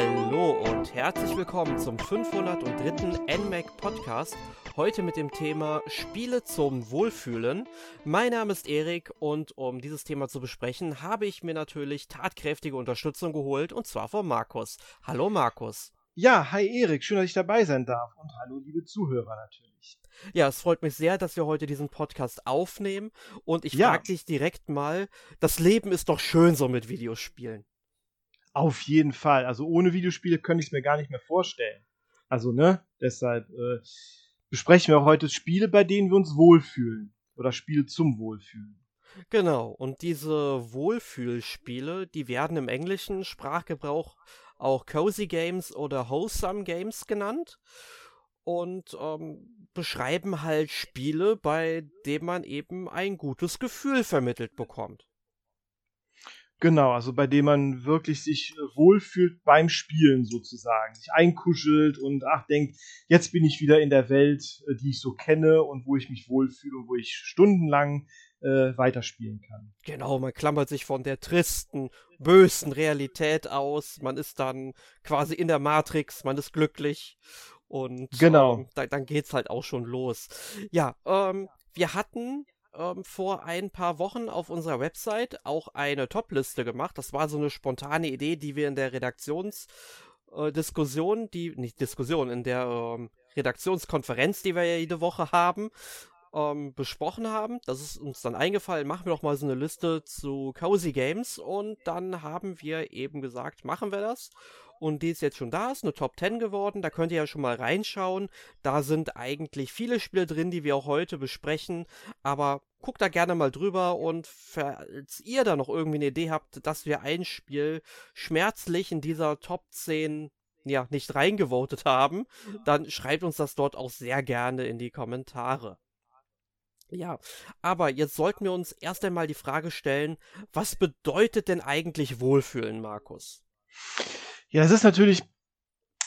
Hallo und herzlich willkommen zum 503. NMAC Podcast. Heute mit dem Thema Spiele zum Wohlfühlen. Mein Name ist Erik und um dieses Thema zu besprechen, habe ich mir natürlich tatkräftige Unterstützung geholt und zwar von Markus. Hallo Markus. Ja, hi Erik, schön, dass ich dabei sein darf und hallo liebe Zuhörer natürlich. Ja, es freut mich sehr, dass wir heute diesen Podcast aufnehmen und ich ja. frage dich direkt mal, das Leben ist doch schön so mit Videospielen. Auf jeden Fall. Also ohne Videospiele könnte ich es mir gar nicht mehr vorstellen. Also, ne? Deshalb äh, besprechen wir heute Spiele, bei denen wir uns wohlfühlen. Oder Spiele zum Wohlfühlen. Genau, und diese Wohlfühlspiele, die werden im englischen Sprachgebrauch auch Cozy Games oder Wholesome Games genannt. Und ähm, beschreiben halt Spiele, bei denen man eben ein gutes Gefühl vermittelt bekommt. Genau, also bei dem man wirklich sich äh, wohlfühlt beim Spielen sozusagen, sich einkuschelt und ach denkt, jetzt bin ich wieder in der Welt, äh, die ich so kenne und wo ich mich wohlfühle und wo ich stundenlang äh, weiterspielen kann. Genau, man klammert sich von der tristen, bösen Realität aus, man ist dann quasi in der Matrix, man ist glücklich und genau. Ähm, da, dann geht's halt auch schon los. Ja, ähm, wir hatten ähm, vor ein paar Wochen auf unserer Website auch eine Top-Liste gemacht. Das war so eine spontane Idee, die wir in der Redaktionsdiskussion, äh, die, nicht Diskussion, in der ähm, Redaktionskonferenz, die wir ja jede Woche haben, ähm, besprochen haben. Das ist uns dann eingefallen, machen wir doch mal so eine Liste zu Cozy Games und dann haben wir eben gesagt, machen wir das und die ist jetzt schon da, ist eine Top 10 geworden. Da könnt ihr ja schon mal reinschauen. Da sind eigentlich viele Spiele drin, die wir auch heute besprechen. Aber guckt da gerne mal drüber und falls ihr da noch irgendwie eine Idee habt, dass wir ein Spiel schmerzlich in dieser Top 10 ja, nicht reingevotet haben, dann schreibt uns das dort auch sehr gerne in die Kommentare. Ja, aber jetzt sollten wir uns erst einmal die Frage stellen, was bedeutet denn eigentlich Wohlfühlen, Markus? Ja, das ist natürlich,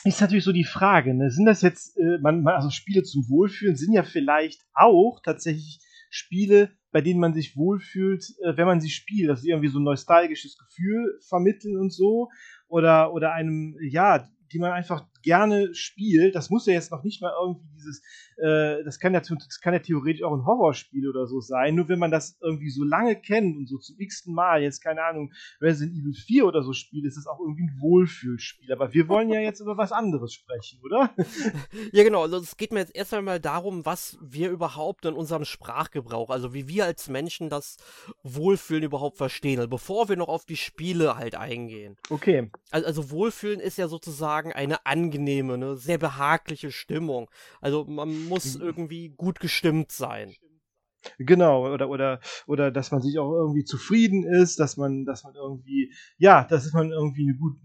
ist natürlich so die Frage, ne? Sind das jetzt, äh, man, also Spiele zum Wohlfühlen sind ja vielleicht auch tatsächlich Spiele, bei denen man sich wohlfühlt, äh, wenn man sie spielt, dass sie irgendwie so ein nostalgisches Gefühl vermitteln und so. Oder, oder einem, ja, die man einfach gerne spielt. Das muss ja jetzt noch nicht mal irgendwie dieses, äh, das, kann ja, das kann ja theoretisch auch ein Horrorspiel oder so sein. Nur wenn man das irgendwie so lange kennt und so zum x-ten Mal, jetzt keine Ahnung, Resident Evil 4 oder so spielt, ist das auch irgendwie ein Wohlfühlspiel. Aber wir wollen ja jetzt über was anderes sprechen, oder? ja, genau. Also es geht mir jetzt erst einmal darum, was wir überhaupt in unserem Sprachgebrauch, also wie wir als Menschen das Wohlfühlen überhaupt verstehen, also bevor wir noch auf die Spiele halt eingehen. Okay. Also, also Wohlfühlen ist ja sozusagen eine angenehme, ne, sehr behagliche Stimmung. Also man muss mhm. irgendwie gut gestimmt sein. Genau, oder, oder, oder dass man sich auch irgendwie zufrieden ist, dass man, dass man irgendwie, ja, dass man irgendwie eine gute,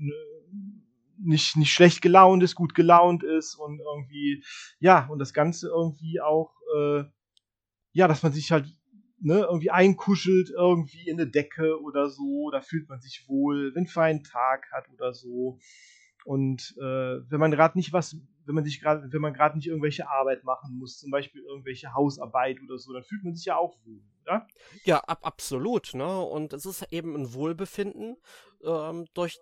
nicht, nicht schlecht gelaunt ist, gut gelaunt ist und irgendwie, ja, und das Ganze irgendwie auch, äh, ja, dass man sich halt ne, irgendwie einkuschelt, irgendwie in eine Decke oder so, da fühlt man sich wohl, wenn einen Tag hat oder so. Und äh, wenn man gerade nicht was, wenn man sich gerade, wenn man gerade nicht irgendwelche Arbeit machen muss, zum Beispiel irgendwelche Hausarbeit oder so, dann fühlt man sich ja auch wohl, oder? Ja, ab, absolut, ne? Und es ist eben ein Wohlbefinden, ähm, durch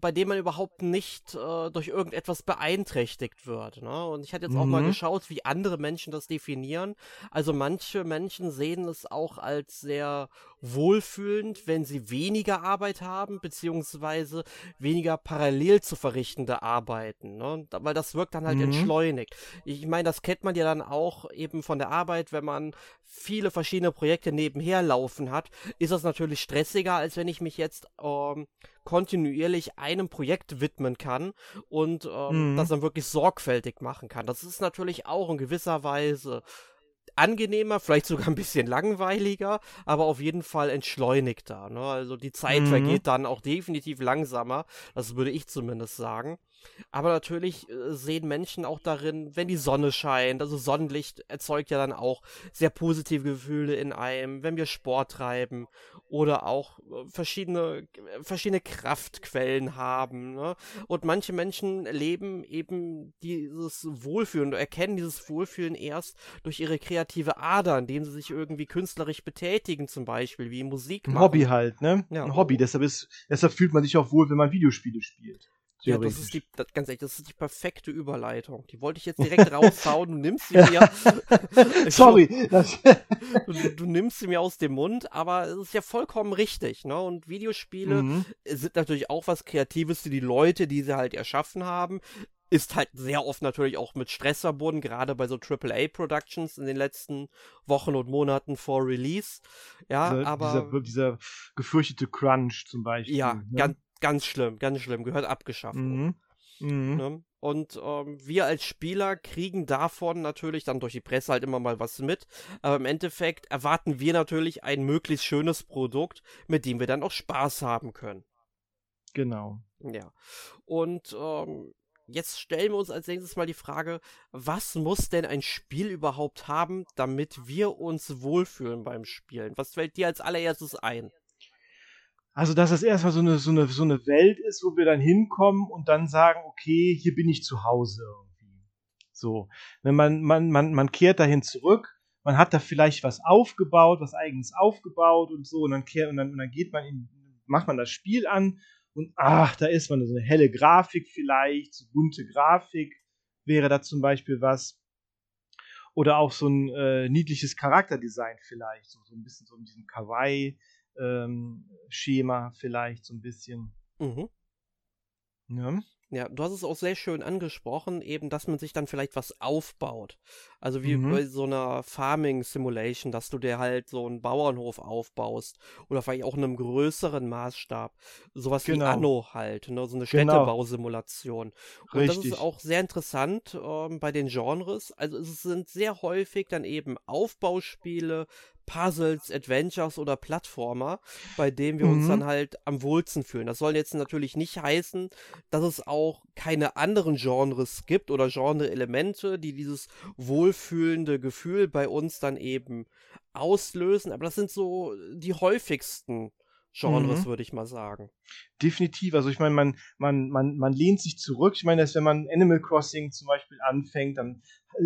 bei dem man überhaupt nicht äh, durch irgendetwas beeinträchtigt wird. Ne? Und ich hatte jetzt mhm. auch mal mhm. geschaut, wie andere Menschen das definieren. Also manche Menschen sehen es auch als sehr wohlfühlend, wenn sie weniger Arbeit haben, beziehungsweise weniger parallel zu verrichtende Arbeiten. Ne? Weil das wirkt dann halt mhm. entschleunigt. Ich meine, das kennt man ja dann auch eben von der Arbeit, wenn man viele verschiedene Projekte nebenher laufen hat, ist das natürlich stressiger, als wenn ich mich jetzt ähm, kontinuierlich einem Projekt widmen kann und ähm, mhm. das dann wirklich sorgfältig machen kann. Das ist natürlich auch in gewisser Weise angenehmer, vielleicht sogar ein bisschen langweiliger, aber auf jeden Fall entschleunigter. Ne? Also die Zeit mhm. vergeht dann auch definitiv langsamer, das würde ich zumindest sagen. Aber natürlich äh, sehen Menschen auch darin, wenn die Sonne scheint, also Sonnenlicht erzeugt ja dann auch sehr positive Gefühle in einem, wenn wir Sport treiben oder auch äh, verschiedene, verschiedene Kraftquellen haben. Ne? Und manche Menschen leben eben dieses Wohlfühlen oder erkennen dieses Wohlfühlen erst durch ihre kreative Ader, indem sie sich irgendwie künstlerisch betätigen, zum Beispiel, wie Musik machen. Ein Hobby halt, ne? Ja. Ein Hobby, deshalb, ist, deshalb fühlt man sich auch wohl, wenn man Videospiele spielt. Ja, das ist die, das, ganz ehrlich, das ist die perfekte Überleitung. Die wollte ich jetzt direkt raushauen. Du nimmst sie mir. Sorry. du, du, nimmst sie mir aus dem Mund, aber es ist ja vollkommen richtig, ne? Und Videospiele mhm. sind natürlich auch was Kreatives für die Leute, die sie halt erschaffen haben. Ist halt sehr oft natürlich auch mit Stress verbunden, gerade bei so AAA-Productions in den letzten Wochen und Monaten vor Release. Ja, dieser, aber. Dieser, dieser, gefürchtete Crunch zum Beispiel. Ja, ne? ganz, Ganz schlimm, ganz schlimm, gehört abgeschafft. Mhm. Mhm. Ne? Und ähm, wir als Spieler kriegen davon natürlich dann durch die Presse halt immer mal was mit. Aber im Endeffekt erwarten wir natürlich ein möglichst schönes Produkt, mit dem wir dann auch Spaß haben können. Genau. Ja. Und ähm, jetzt stellen wir uns als nächstes mal die Frage, was muss denn ein Spiel überhaupt haben, damit wir uns wohlfühlen beim Spielen? Was fällt dir als allererstes ein? Also, dass es erstmal so eine, so, eine, so eine Welt ist, wo wir dann hinkommen und dann sagen, okay, hier bin ich zu Hause irgendwie. So. Wenn man, man, man, man kehrt dahin zurück, man hat da vielleicht was aufgebaut, was eigenes aufgebaut und so, und dann kehrt, und dann, und dann geht man in, macht man das Spiel an und ach, da ist man so eine helle Grafik vielleicht, so bunte Grafik wäre da zum Beispiel was. Oder auch so ein äh, niedliches Charakterdesign vielleicht, so, so ein bisschen so in diesem Kawaii ähm, Schema vielleicht so ein bisschen. Mhm. Ja. Ja, du hast es auch sehr schön angesprochen, eben, dass man sich dann vielleicht was aufbaut. Also wie mhm. bei so einer Farming Simulation, dass du dir halt so einen Bauernhof aufbaust oder vielleicht auch in einem größeren Maßstab. Sowas genau. wie Anno halt, ne? so eine genau. Städtebausimulation. Und Richtig. das ist auch sehr interessant ähm, bei den Genres. Also es sind sehr häufig dann eben Aufbauspiele, Puzzles, Adventures oder Plattformer, bei denen wir mhm. uns dann halt am wohlsten fühlen. Das soll jetzt natürlich nicht heißen, dass es auch keine anderen Genres gibt oder Genre-Elemente, die dieses wohlfühlende Gefühl bei uns dann eben auslösen, aber das sind so die häufigsten Genres, mhm. würde ich mal sagen. Definitiv. Also ich meine, man, man, man, man lehnt sich zurück. Ich meine, dass wenn man Animal Crossing zum Beispiel anfängt, dann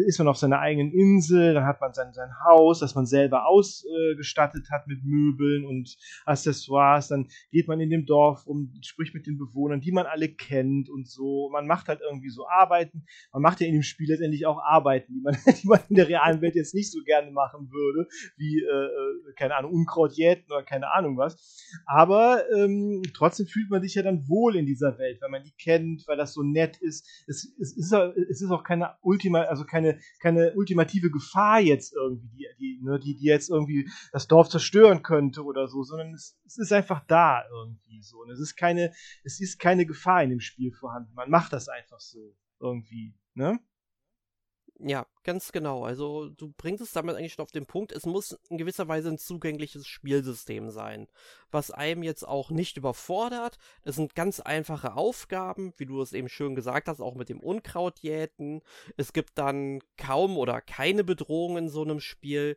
ist man auf seiner eigenen Insel, dann hat man sein, sein Haus, das man selber ausgestattet hat mit Möbeln und Accessoires, dann geht man in dem Dorf rum, spricht mit den Bewohnern, die man alle kennt und so. Man macht halt irgendwie so Arbeiten. Man macht ja in dem Spiel letztendlich auch Arbeiten, die man, die man in der realen Welt jetzt nicht so gerne machen würde, wie, äh, äh keine Ahnung, Unkraut jäten oder keine Ahnung was. Aber ähm, trotzdem fühlt man sich ja dann wohl in dieser Welt, weil man die kennt, weil das so nett ist. Es, es, ist, es ist auch keine Ultima, also keine, keine ultimative Gefahr jetzt irgendwie, die, die, ne, die, die jetzt irgendwie das Dorf zerstören könnte oder so, sondern es, es ist einfach da irgendwie so. Und es ist keine, es ist keine Gefahr in dem Spiel vorhanden. Man macht das einfach so irgendwie, ne? Ja, ganz genau. Also du bringst es damit eigentlich schon auf den Punkt, es muss in gewisser Weise ein zugängliches Spielsystem sein, was einem jetzt auch nicht überfordert. Es sind ganz einfache Aufgaben, wie du es eben schön gesagt hast, auch mit dem Unkrautjäten. Es gibt dann kaum oder keine Bedrohung in so einem Spiel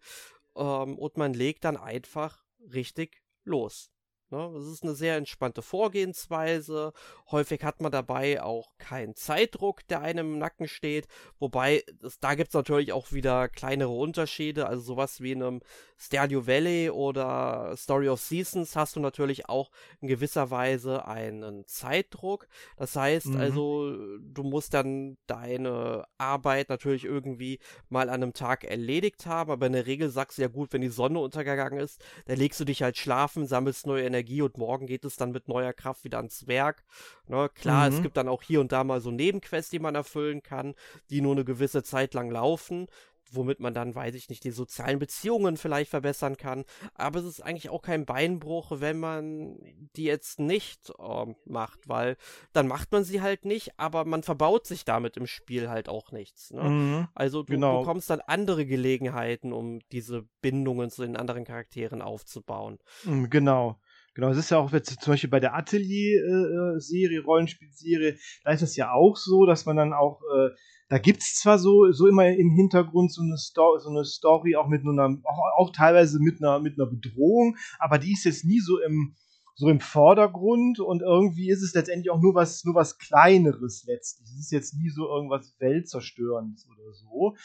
ähm, und man legt dann einfach richtig los. Ne? Das ist eine sehr entspannte Vorgehensweise. Häufig hat man dabei auch keinen Zeitdruck, der einem im Nacken steht. Wobei, das, da gibt es natürlich auch wieder kleinere Unterschiede. Also sowas wie in einem Stadio Valley oder Story of Seasons hast du natürlich auch in gewisser Weise einen Zeitdruck. Das heißt mhm. also, du musst dann deine Arbeit natürlich irgendwie mal an einem Tag erledigt haben. Aber in der Regel sagst du ja gut, wenn die Sonne untergegangen ist, dann legst du dich halt schlafen, sammelst neue Energie Energie und morgen geht es dann mit neuer Kraft wieder ans Werk. Ne, klar, mhm. es gibt dann auch hier und da mal so Nebenquests, die man erfüllen kann, die nur eine gewisse Zeit lang laufen womit man dann, weiß ich nicht, die sozialen Beziehungen vielleicht verbessern kann. Aber es ist eigentlich auch kein Beinbruch, wenn man die jetzt nicht ähm, macht, weil dann macht man sie halt nicht, aber man verbaut sich damit im Spiel halt auch nichts. Ne? Mhm, also du genau. bekommst dann andere Gelegenheiten, um diese Bindungen zu den anderen Charakteren aufzubauen. Mhm, genau. Genau, es ist ja auch jetzt zum Beispiel bei der Atelier-Serie, äh, Rollenspielserie, da ist es ja auch so, dass man dann auch, äh, da gibt es zwar so, so immer im Hintergrund so eine, Sto so eine Story, auch mit einer, auch, auch, teilweise mit einer, mit einer Bedrohung, aber die ist jetzt nie so im, so im Vordergrund und irgendwie ist es letztendlich auch nur was, nur was Kleineres letztlich. Es ist jetzt nie so irgendwas Weltzerstörendes oder so.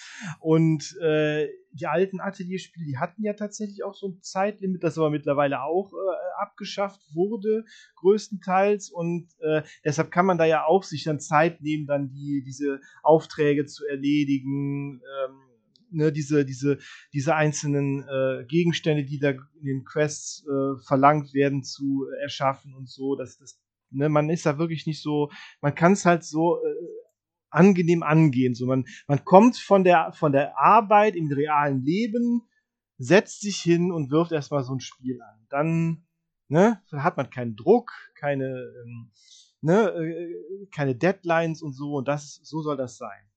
Und äh, die alten Atelierspiele, die hatten ja tatsächlich auch so ein Zeitlimit, das aber mittlerweile auch äh, abgeschafft wurde, größtenteils. Und äh, deshalb kann man da ja auch sich dann Zeit nehmen, dann die, diese Aufträge zu erledigen. Ähm, ne, diese, diese, diese einzelnen äh, Gegenstände, die da in den Quests äh, verlangt werden, zu äh, erschaffen und so. dass das, ne, man ist da wirklich nicht so, man kann es halt so äh, angenehm angehen. So, man, man kommt von der, von der Arbeit im realen Leben, setzt sich hin und wirft erstmal so ein Spiel an. Dann ne, hat man keinen Druck, keine, ähm, ne, äh, keine Deadlines und so. Und das, so soll das sein.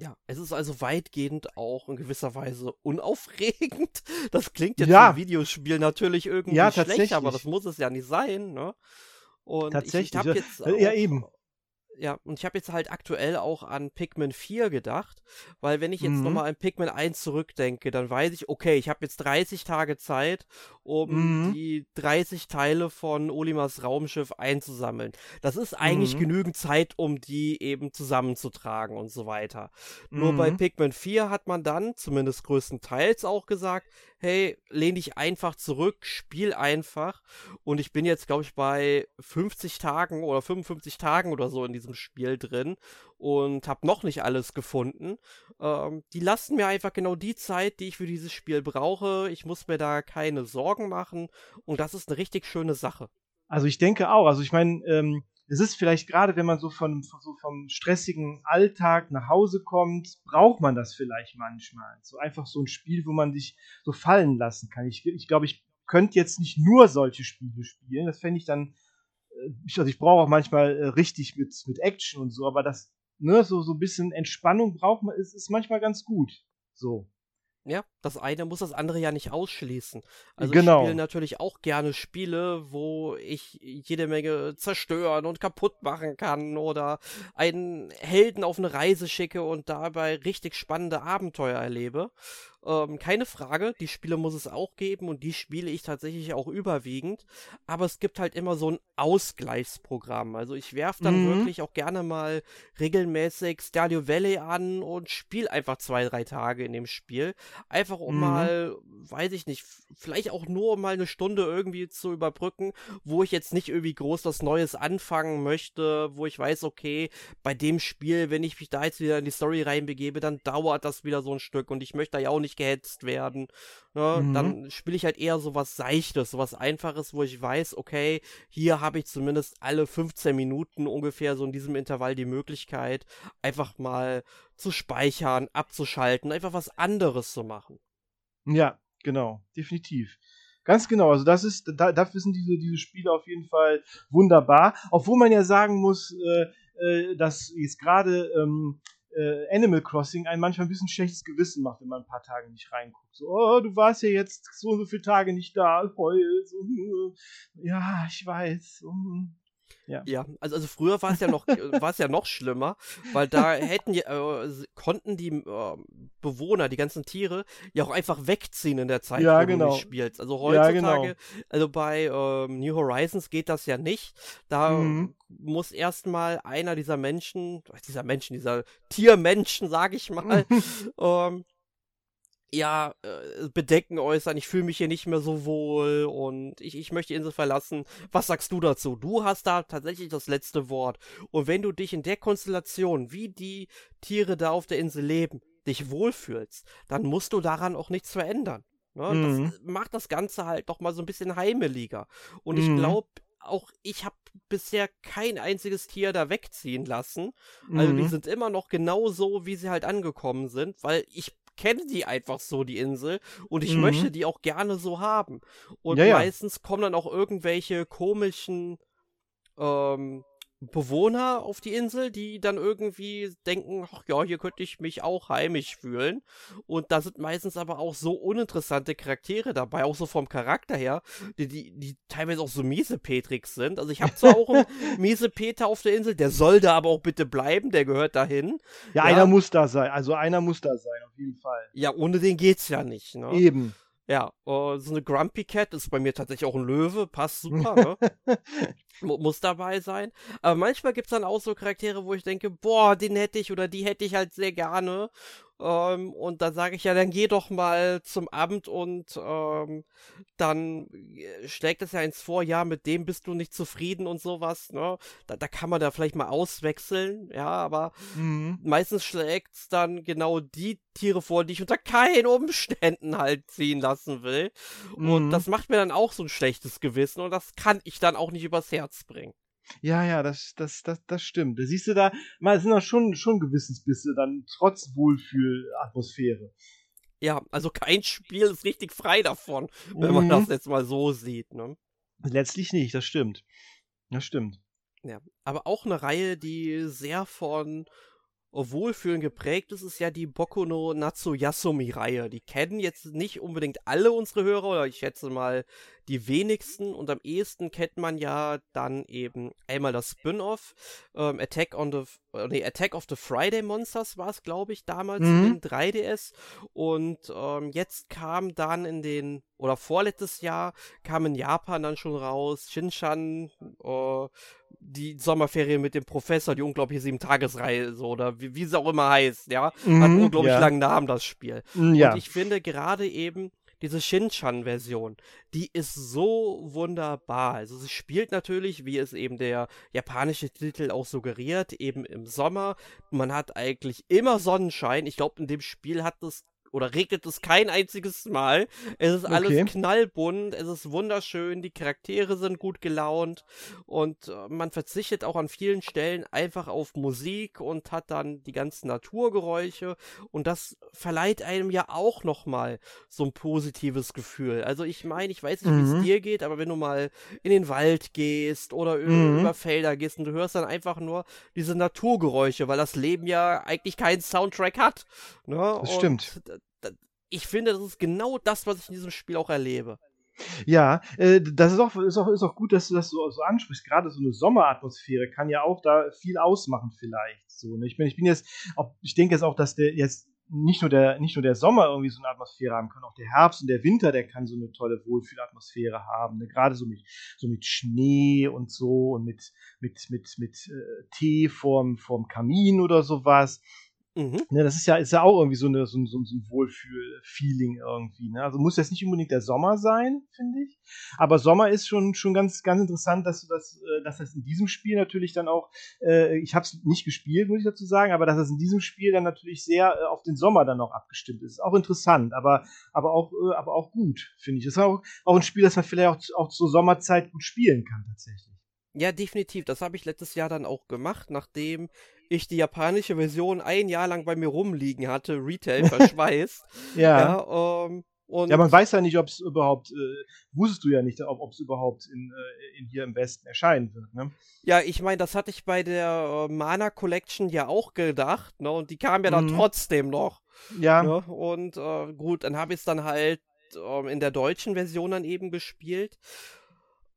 Ja, es ist also weitgehend auch in gewisser Weise unaufregend. Das klingt jetzt Ja. im Videospiel natürlich irgendwie Ja, schlecht, aber das muss es ja nicht sein, ne? Und Tatsächlich, ich, ja. jetzt Äh, ja, auch, eben. Ja, und ich habe jetzt halt aktuell auch an Pikmin 4 gedacht, weil wenn ich jetzt Mhm. nochmal an Pikmin 1 zurückdenke, dann weiß ich, okay, ich habe jetzt 30 Tage Zeit, um Mhm. die 30 Teile von Olimars Raumschiff einzusammeln. Das ist eigentlich Mhm. genügend Zeit, um die eben zusammenzutragen und so weiter. Nur bei Mhm. Pikmin 4 hat man dann, zumindest größtenteils auch gesagt, hey, lehn dich einfach zurück, spiel einfach. Und ich bin jetzt, glaube ich, bei 50 Tagen oder 55 Tagen oder so in diesem Spiel drin und habe noch nicht alles gefunden. Ähm, die lassen mir einfach genau die Zeit, die ich für dieses Spiel brauche. Ich muss mir da keine Sorgen machen und das ist eine richtig schöne Sache. Also ich denke auch. Also ich meine, ähm, es ist vielleicht gerade, wenn man so, von, so vom stressigen Alltag nach Hause kommt, braucht man das vielleicht manchmal. So einfach so ein Spiel, wo man sich so fallen lassen kann. Ich, ich glaube, ich könnte jetzt nicht nur solche Spiele spielen. Das fände ich dann, äh, ich, also ich brauche auch manchmal äh, richtig mit, mit Action und so, aber das, ne, so, so ein bisschen Entspannung braucht man, ist, ist manchmal ganz gut. So. Ja, das eine muss das andere ja nicht ausschließen. Also Genau. ich spiele natürlich auch gerne Spiele, wo ich jede Menge zerstören und kaputt machen kann oder einen Helden auf eine Reise schicke und dabei richtig spannende Abenteuer erlebe. Ähm, keine Frage, die Spiele muss es auch geben und die spiele ich tatsächlich auch überwiegend. Aber es gibt halt immer so ein Ausgleichsprogramm. Also ich werfe dann Mhm. wirklich auch gerne mal regelmäßig Stadio Valley an und spiele einfach zwei, drei Tage in dem Spiel. Einfach um Mhm. mal, weiß ich nicht, vielleicht auch nur um mal eine Stunde irgendwie zu überbrücken, wo ich jetzt nicht irgendwie groß was Neues anfangen möchte, wo ich weiß, okay, bei dem Spiel, wenn ich mich da jetzt wieder in die Story reinbegebe, dann dauert das wieder so ein Stück und ich möchte da ja auch nicht gehetzt werden. Ne? Mhm. Dann spiele ich halt eher so was Seichtes, so was Einfaches, wo ich weiß, okay, hier habe ich zumindest alle 15 Minuten ungefähr so in diesem Intervall die Möglichkeit, einfach mal zu speichern, abzuschalten, einfach was anderes zu machen. Ja, genau, definitiv. Ganz genau, also das ist, da, dafür sind diese, diese Spiele auf jeden Fall wunderbar. Obwohl man ja sagen muss, äh, äh, dass jetzt gerade ähm, äh, Animal Crossing einen manchmal ein bisschen schlechtes Gewissen macht, wenn man ein paar Tage nicht reinguckt. So, oh, du warst ja jetzt so und so viele Tage nicht da, heul. So, äh, ja, ich weiß. um, ja. Ja, also, also früher war es ja noch äh, war es ja noch schlimmer, weil da hätten äh, konnten die äh, Bewohner, die ganzen Tiere, ja auch einfach wegziehen in der Zeit, Ja, wo du genau. nicht spielst. Also Ja, heutzutage, genau. also bei ähm, New Horizons geht das ja nicht. Da Mhm. muss erstmal einer dieser Menschen, dieser Menschen, dieser Tiermenschen, sag ich mal, ähm, ja, äh, Bedenken äußern, ich fühle mich hier nicht mehr so wohl und ich, ich möchte die Insel verlassen. Was sagst du dazu? Du hast da tatsächlich das letzte Wort. Und wenn du dich in der Konstellation, wie die Tiere da auf der Insel leben, dich wohlfühlst, dann musst du daran auch nichts verändern. Ne? Mhm. Das macht das Ganze halt doch mal so ein bisschen heimeliger. Und ich Mhm. glaube, auch ich habe bisher kein einziges Tier da wegziehen lassen. Also die Mhm. sind immer noch genau so, wie sie halt angekommen sind, weil ich kenne die einfach so, die Insel, und ich Mhm. möchte die auch gerne so haben. Und Ja, ja. meistens kommen dann auch irgendwelche komischen ähm, Bewohner auf die Insel, die dann irgendwie denken, ach ja, hier könnte ich mich auch heimisch fühlen. Und da sind meistens aber auch so uninteressante Charaktere dabei, auch so vom Charakter her, die, die, die teilweise auch so Miesepetrix sind. Also ich habe zwar auch einen Miesepeter auf der Insel, der soll da aber auch bitte bleiben, der gehört dahin. Ja, Ja. einer muss da sein. Also einer muss da sein, auf jeden Fall. Ja, ohne den geht's ja nicht, ne? Eben. Ja, uh, so eine Grumpy Cat ist bei mir tatsächlich auch ein Löwe, passt super, ne? Muss dabei sein. Aber manchmal gibt es dann auch so Charaktere, wo ich denke, boah, den hätte ich oder die hätte ich halt sehr gerne. Ähm, und dann sage ich ja, dann geh doch mal zum Amt und ähm, dann äh, schlägt es ja ins vor, ja, mit dem bist du nicht zufrieden und sowas, ne? Da, da kann man da vielleicht mal auswechseln, ja, aber mhm. meistens schlägt es dann genau die Tiere vor, die ich unter keinen Umständen halt ziehen lassen will. Mhm. Und das macht mir dann auch so ein schlechtes Gewissen und das kann ich dann auch nicht übers Herz bringen. Ja, ja, das, das, das, das stimmt. Da siehst du da, mal sind da schon, schon Gewissensbisse dann trotz Wohlfühlatmosphäre. Ja, also kein Spiel ist richtig frei davon, wenn man das mhm. jetzt mal so sieht, ne? Letztlich nicht, das stimmt. Das stimmt. Ja, aber auch eine Reihe, die sehr von Wohlfühlen geprägt ist, ist ja die Boku no Natsuyasumi-Reihe. Die kennen jetzt nicht unbedingt alle unsere Hörer, oder ich schätze mal die wenigsten. Und am ehesten kennt man ja dann eben einmal das Spin-off, ähm, Attack on the, äh, nee, Attack of the Friday Monsters war es, glaube ich, damals mhm. in 3DS. Und ähm, jetzt kam dann in den, oder vorletztes Jahr, kam in Japan dann schon raus, Shinshan, äh, die Sommerferien mit dem Professor, die unglaubliche Sieben-Tagesreihe, so, oder wie, wie es auch immer heißt, ja. Mhm, Hat einen unglaublich ja. langen Namen, das Spiel. Mhm, ja. Und ich finde gerade eben diese Shinchan-Version, die ist so wunderbar. Also sie spielt natürlich, wie es eben der japanische Titel auch suggeriert, eben im Sommer. Man hat eigentlich immer Sonnenschein. Ich glaube, in dem Spiel hat es oder regnet es kein einziges Mal. Es ist alles okay. knallbunt, es ist wunderschön, die Charaktere sind gut gelaunt und äh, man verzichtet auch an vielen Stellen einfach auf Musik und hat dann die ganzen Naturgeräusche und das verleiht einem ja auch nochmal so ein positives Gefühl. Also ich meine, ich weiß nicht, mhm. wie es mhm. dir geht, aber wenn du mal in den Wald gehst oder mhm. über Felder gehst und du hörst dann einfach nur diese Naturgeräusche, weil das Leben ja eigentlich keinen Soundtrack hat. Ne? Das und stimmt ich finde, das ist genau das, was ich in diesem Spiel auch erlebe. Ja, äh, das ist auch, ist, auch, ist auch gut, dass du das so, so ansprichst. Gerade so eine Sommeratmosphäre kann ja auch da viel ausmachen, vielleicht. So, ne? ich, bin, ich bin jetzt, auch, ich denke jetzt auch, dass der jetzt nicht nur, der, nicht nur der Sommer irgendwie so eine Atmosphäre haben kann, auch der Herbst und der Winter, der kann so eine tolle Wohlfühlatmosphäre haben. Ne? Gerade so mit, so mit Schnee und so und mit, mit, mit, mit äh, Tee vorm, vorm Kamin oder sowas. Mhm. Ne, das ist ja, ist ja auch irgendwie so, eine, so, so, so ein Wohlfühl-Feeling irgendwie. Ne? Also muss jetzt nicht unbedingt der Sommer sein, finde ich. Aber Sommer ist schon, schon ganz, ganz interessant, dass du das, äh, dass das in diesem Spiel natürlich dann auch, äh, ich habe es nicht gespielt, muss ich dazu sagen, aber dass das in diesem Spiel dann natürlich sehr äh, auf den Sommer dann auch abgestimmt ist. Ist auch interessant, aber, aber auch, äh, aber auch gut, finde ich. Das ist auch, auch ein Spiel, das man vielleicht auch, auch zur Sommerzeit gut spielen kann, tatsächlich. Ja, definitiv. Das habe ich letztes Jahr dann auch gemacht, nachdem ich die japanische Version ein Jahr lang bei mir rumliegen hatte, Retail verschweißt. ja. ja ähm, und ja, man weiß ja nicht, ob es überhaupt, äh, wusstest du ja nicht, ob es überhaupt in, äh, in, hier im Westen erscheinen wird, ne? Ja, ich meine, das hatte ich bei der äh, Mana Collection ja auch gedacht, ne? Und die kam ja dann mhm. trotzdem noch. Ja. Ne? Und äh, gut, dann habe ich es dann halt ähm, in der deutschen Version dann eben gespielt.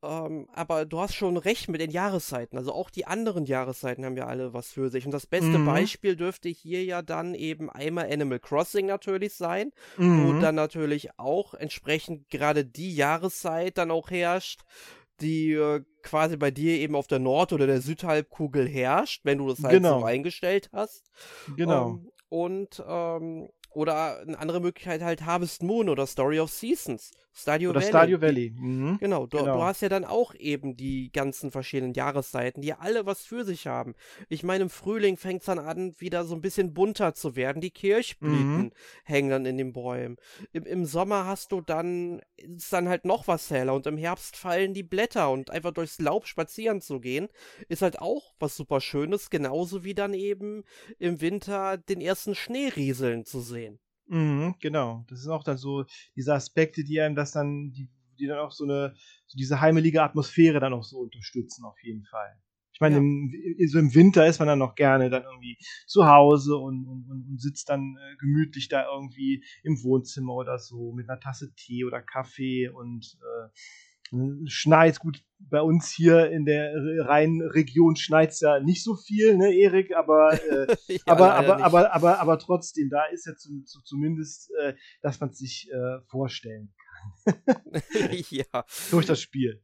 Ähm, aber du hast schon recht mit den Jahreszeiten. Also auch die anderen Jahreszeiten haben ja alle was für sich. Und das beste mhm. Beispiel dürfte hier ja dann eben einmal Animal Crossing natürlich sein, mhm. wo dann natürlich auch entsprechend gerade die Jahreszeit dann auch herrscht, die äh, quasi bei dir eben auf der Nord- oder der Südhalbkugel herrscht, wenn du das halt genau. so eingestellt hast. Genau. Ähm, und ähm, oder eine andere Möglichkeit halt Harvest Moon oder Story of Seasons. Stadio oder Valley. Stadio Valley. Mhm. Genau, du, genau, du, hast ja dann auch eben die ganzen verschiedenen Jahreszeiten, die alle was für sich haben. Ich meine, im Frühling fängt es dann an, wieder so ein bisschen bunter zu werden. Die Kirchblüten mhm. hängen dann in den Bäumen. Im, Im, Sommer hast du dann, ist dann halt noch was heller und im Herbst fallen die Blätter und einfach durchs Laub spazieren zu gehen, ist halt auch was super Schönes, genauso wie dann eben im Winter den ersten Schnee rieseln zu sehen. Mhm, genau. Das sind auch dann so diese Aspekte, die einem das dann, die, die dann auch so eine, so diese heimelige Atmosphäre dann auch so unterstützen, auf jeden Fall. Ich meine, ja. im, so im Winter ist man dann noch gerne dann irgendwie zu Hause und, und, und sitzt dann äh, gemütlich da irgendwie im Wohnzimmer oder so mit einer Tasse Tee oder Kaffee und äh, schneit. Gut, bei uns hier in der Rheinregion schneit es ja nicht so viel, ne, Erik, aber, äh, ja, aber, aber, aber, aber, aber, trotzdem, da ist ja zum, zu, zumindest, äh, dass man es sich äh, vorstellen kann. ja. Durch das Spiel.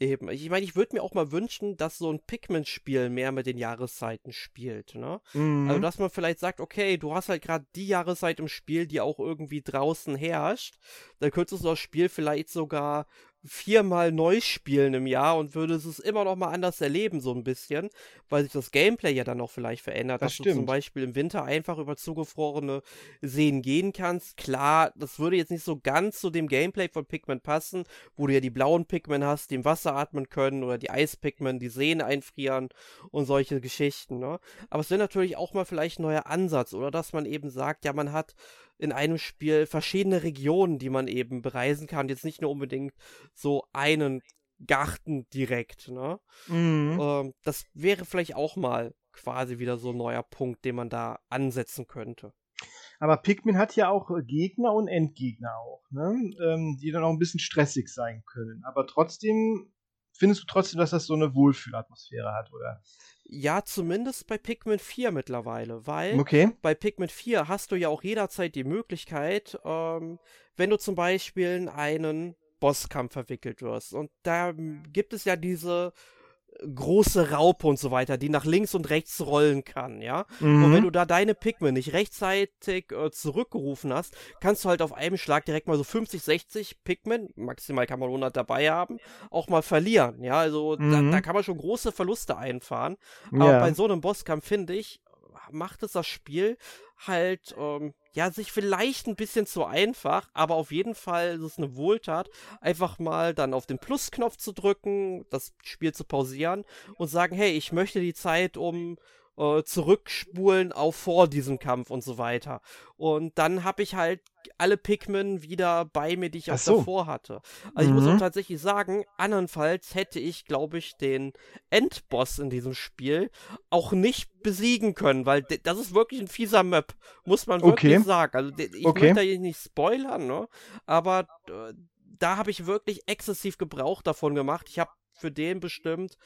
Eben. Ich meine, ich würde mir auch mal wünschen, dass so ein Pikmin-Spiel mehr mit den Jahreszeiten spielt, ne? Also, mhm. Also, dass man vielleicht sagt, okay, du hast halt gerade die Jahreszeit im Spiel, die auch irgendwie draußen herrscht. Dann könntest du das Spiel vielleicht sogar viermal neu spielen im Jahr und würdest es immer noch mal anders erleben, so ein bisschen, weil sich das Gameplay ja dann auch vielleicht verändert, das dass stimmt. du zum Beispiel im Winter einfach über zugefrorene Seen gehen kannst. Klar, das würde jetzt nicht so ganz zu dem Gameplay von Pikmin passen, wo du ja die blauen Pikmin hast, die im Wasser atmen können oder die Eispigmen, die Seen einfrieren und solche Geschichten, ne? Aber es wäre natürlich auch mal vielleicht ein neuer Ansatz oder dass man eben sagt, ja, man hat in einem Spiel verschiedene Regionen, die man eben bereisen kann. Jetzt nicht nur unbedingt so einen Garten direkt. Ne? Mhm. Ähm, das wäre vielleicht auch mal quasi wieder so ein neuer Punkt, den man da ansetzen könnte. Aber Pikmin hat ja auch Gegner und Endgegner auch, ne? Ähm, die dann auch ein bisschen stressig sein können. Aber trotzdem findest du trotzdem, dass das so eine Wohlfühlatmosphäre hat, oder? Ja, zumindest bei Pikmin 4 mittlerweile, weil okay. bei Pikmin 4 hast du ja auch jederzeit die Möglichkeit, ähm, wenn du zum Beispiel in einen Bosskampf verwickelt wirst. Und da gibt es ja diese große Raupe und so weiter, die nach links und rechts rollen kann, ja. Mhm. Und wenn du da deine Pikmin nicht rechtzeitig äh, zurückgerufen hast, kannst du halt auf einem Schlag direkt mal so 50, 60 Pikmin, maximal kann man 100 dabei haben, auch mal verlieren, ja. Also mhm. da, da, kann man schon große Verluste einfahren. Aber ja. bei so einem Bosskampf, finde ich, macht es das Spiel halt, ähm, ja, sich vielleicht ein bisschen zu einfach, aber auf jeden Fall ist es eine Wohltat, einfach mal dann auf den Plusknopf zu drücken, das Spiel zu pausieren und sagen, hey, ich möchte die Zeit um äh, zurückspulen auf vor diesem Kampf und so weiter. Und dann habe ich halt alle Pikmin wieder bei mir, die ich auch so. davor hatte. Also mhm. ich muss auch mhm. tatsächlich sagen, andernfalls hätte ich, glaube ich, den Endboss in diesem Spiel auch nicht besiegen können, weil das ist wirklich ein fieser Map, muss man wirklich okay. sagen. Also ich okay. möchte da nicht spoilern, ne? Aber äh, da habe ich wirklich exzessiv Gebrauch davon gemacht. Ich habe für den bestimmt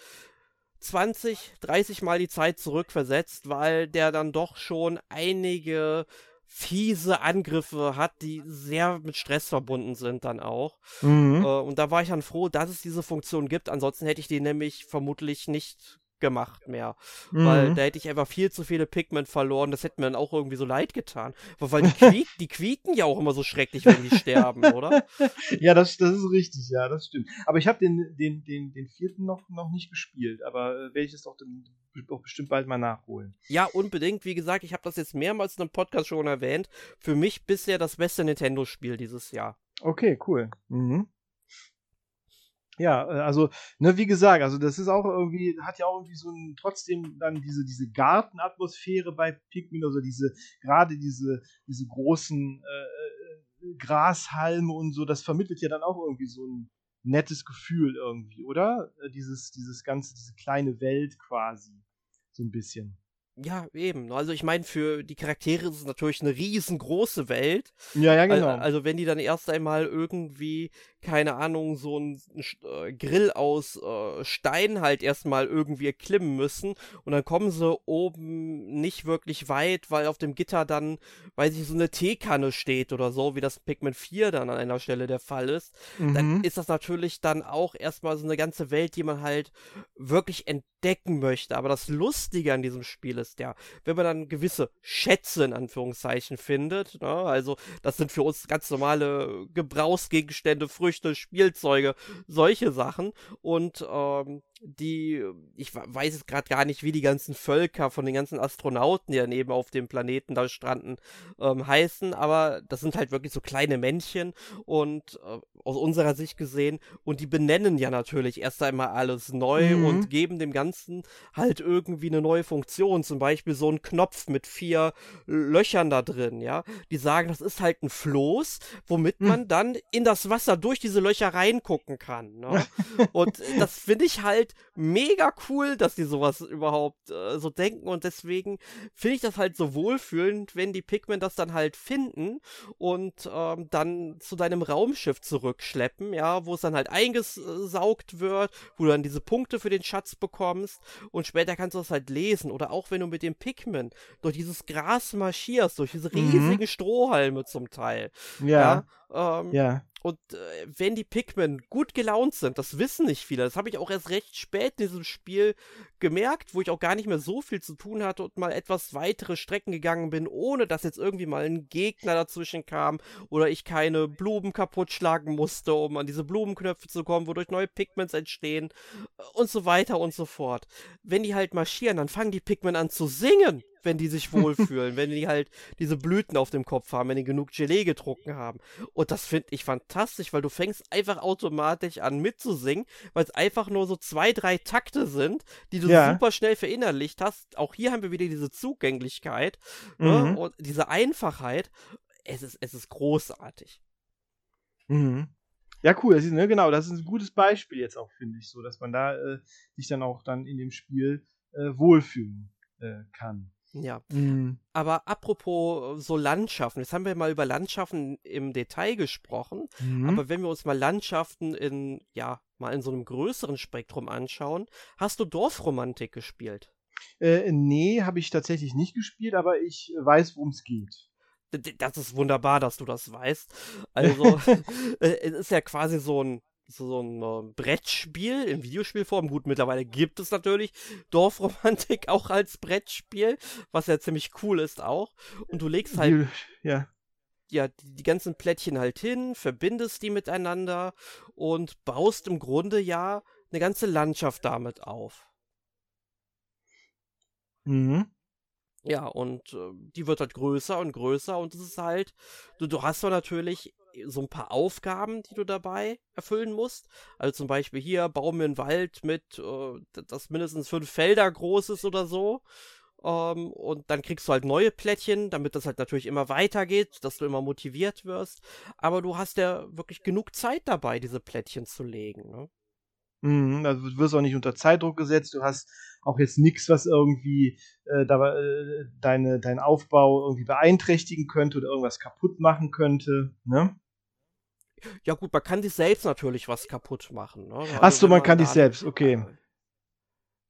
20, 30 Mal die Zeit zurückversetzt, weil der dann doch schon einige fiese Angriffe hat, die sehr mit Stress verbunden sind dann auch. Mhm. Äh, und da war ich dann froh, dass es diese Funktion gibt. Ansonsten hätte ich die nämlich vermutlich nicht gemacht mehr. Mhm. Weil da hätte ich einfach viel zu viele Pigment verloren. Das hätte mir dann auch irgendwie so leid getan. Weil die, quiek, die quieken ja auch immer so schrecklich, wenn die sterben, oder? Ja, das, das ist richtig, ja, das stimmt. Aber ich habe den, den, den, den vierten noch, noch nicht gespielt, aber äh, werde ich es auch, auch bestimmt bald mal nachholen. Ja, unbedingt. Wie gesagt, ich habe das jetzt mehrmals in einem Podcast schon erwähnt. Für mich bisher das beste Nintendo-Spiel dieses Jahr. Okay, cool. Mhm. Ja, äh, also, ne, wie gesagt, also das ist auch irgendwie, hat ja auch irgendwie so ein, trotzdem dann diese, diese Gartenatmosphäre bei Pikmin, also diese, gerade diese, diese großen äh, äh, Grashalme und so, das vermittelt ja dann auch irgendwie so ein nettes Gefühl irgendwie, oder? Äh, dieses, dieses ganze, diese kleine Welt quasi, so ein bisschen. Ja, eben. Also ich meine, für die Charaktere ist es natürlich eine riesengroße Welt. Ja, ja, genau. Also wenn die dann erst einmal irgendwie keine Ahnung, so ein äh, Grill aus äh, Stein halt erstmal irgendwie erklimmen müssen und dann kommen sie oben nicht wirklich weit, weil auf dem Gitter dann, weiß ich, so eine Teekanne steht oder so, wie das Pikmin 4 dann an einer Stelle der Fall ist, mhm. dann ist das natürlich dann auch erstmal so eine ganze Welt, die man halt wirklich entdecken möchte. Aber das Lustige an diesem Spiel ist ja, wenn man dann gewisse Schätze in Anführungszeichen findet, ne? also das sind für uns ganz normale Gebrauchsgegenstände, Früchte, Spielzeuge, solche Sachen. Und ähm, die, ich weiß es gerade gar nicht, wie die ganzen Völker von den ganzen Astronauten, die dann eben auf dem Planeten da stranden, ähm, heißen, aber das sind halt wirklich so kleine Männchen und äh, aus unserer Sicht gesehen, und die benennen ja natürlich erst einmal alles neu mhm. und geben dem Ganzen halt irgendwie eine neue Funktion, zum Beispiel so ein Knopf mit vier Löchern da drin, ja. Die sagen, das ist halt ein Floß, womit mhm. man dann in das Wasser durch diese Löcher reingucken kann. Ne? und das finde ich halt mega cool, dass die sowas überhaupt äh, so denken und deswegen finde ich das halt so wohlfühlend, wenn die Pikmin das dann halt finden und ähm, dann zu deinem Raumschiff zurückschleppen, ja, wo es dann halt eingesaugt wird, wo du dann diese Punkte für den Schatz bekommst und später kannst du das halt lesen oder auch wenn du mit dem Pikmin durch dieses Gras marschierst, durch diese mhm. riesigen mhm. Strohhalme zum Teil. Ja. ja Ähm, ja. Und äh, wenn die Pikmin gut gelaunt sind, das wissen nicht viele. Das habe ich auch erst recht spät in diesem Spiel gemerkt, wo ich auch gar nicht mehr so viel zu tun hatte und mal etwas weitere Strecken gegangen bin, ohne dass jetzt irgendwie mal ein Gegner dazwischen kam oder ich keine Blumen kaputt schlagen musste, um an diese Blumenknöpfe zu kommen, wodurch neue Pigments entstehen und so weiter und so fort. Wenn die halt marschieren, dann fangen die Pikmin an zu singen wenn die sich wohlfühlen, wenn die halt diese Blüten auf dem Kopf haben, wenn die genug Gelee getrunken haben. Und das finde ich fantastisch, weil du fängst einfach automatisch an mitzusingen, weil es einfach nur so zwei, drei Takte sind, die du ja. super schnell verinnerlicht hast. Auch hier haben wir wieder diese Zugänglichkeit ne, mhm. ne? und diese Einfachheit. Es ist, es ist großartig. Mhm. Ja, cool. Das ist, ne, genau, das ist ein gutes Beispiel jetzt auch, finde ich, so, dass man da äh, sich dann auch dann in dem Spiel äh, wohlfühlen äh, kann. Ja. Mhm. Aber apropos äh, so Landschaften, jetzt haben wir mal über Landschaften im Detail gesprochen, mhm. aber wenn wir uns mal Landschaften in, ja, mal in so einem größeren Spektrum anschauen, hast du Dorfromantik gespielt? Äh, nee, habe ich tatsächlich nicht gespielt, aber ich weiß, worum es geht. Das ist wunderbar, dass du das weißt. Also, äh, es ist ja quasi so ein so ein äh, Brettspiel in Videospielform. Gut, mittlerweile gibt es natürlich Dorfromantik auch als Brettspiel, was ja ziemlich cool ist auch. Und du legst halt. Ja. Ja, die, die ganzen Plättchen halt hin, verbindest die miteinander und baust im Grunde ja eine ganze Landschaft damit auf. Mhm. Ja, und äh, die wird halt größer und größer und es ist halt, du, du hast doch natürlich so ein paar Aufgaben, die du dabei erfüllen musst. Also zum Beispiel hier, bau mir einen Wald mit, äh, das mindestens fünf Felder groß ist oder so. Ähm, und dann kriegst du halt neue Plättchen, damit das halt natürlich immer weitergeht, dass du immer motiviert wirst. Aber du hast ja wirklich genug Zeit dabei, diese Plättchen zu legen. Ne? Mhm, also du wirst auch nicht unter Zeitdruck gesetzt, du hast auch jetzt nichts, was irgendwie äh, da, äh, deine, deinen Aufbau irgendwie beeinträchtigen könnte oder irgendwas kaputt machen könnte. Ne? Ja gut, man kann sich selbst natürlich was kaputt machen. Ne? Also, Achso, man kann sich selbst, okay.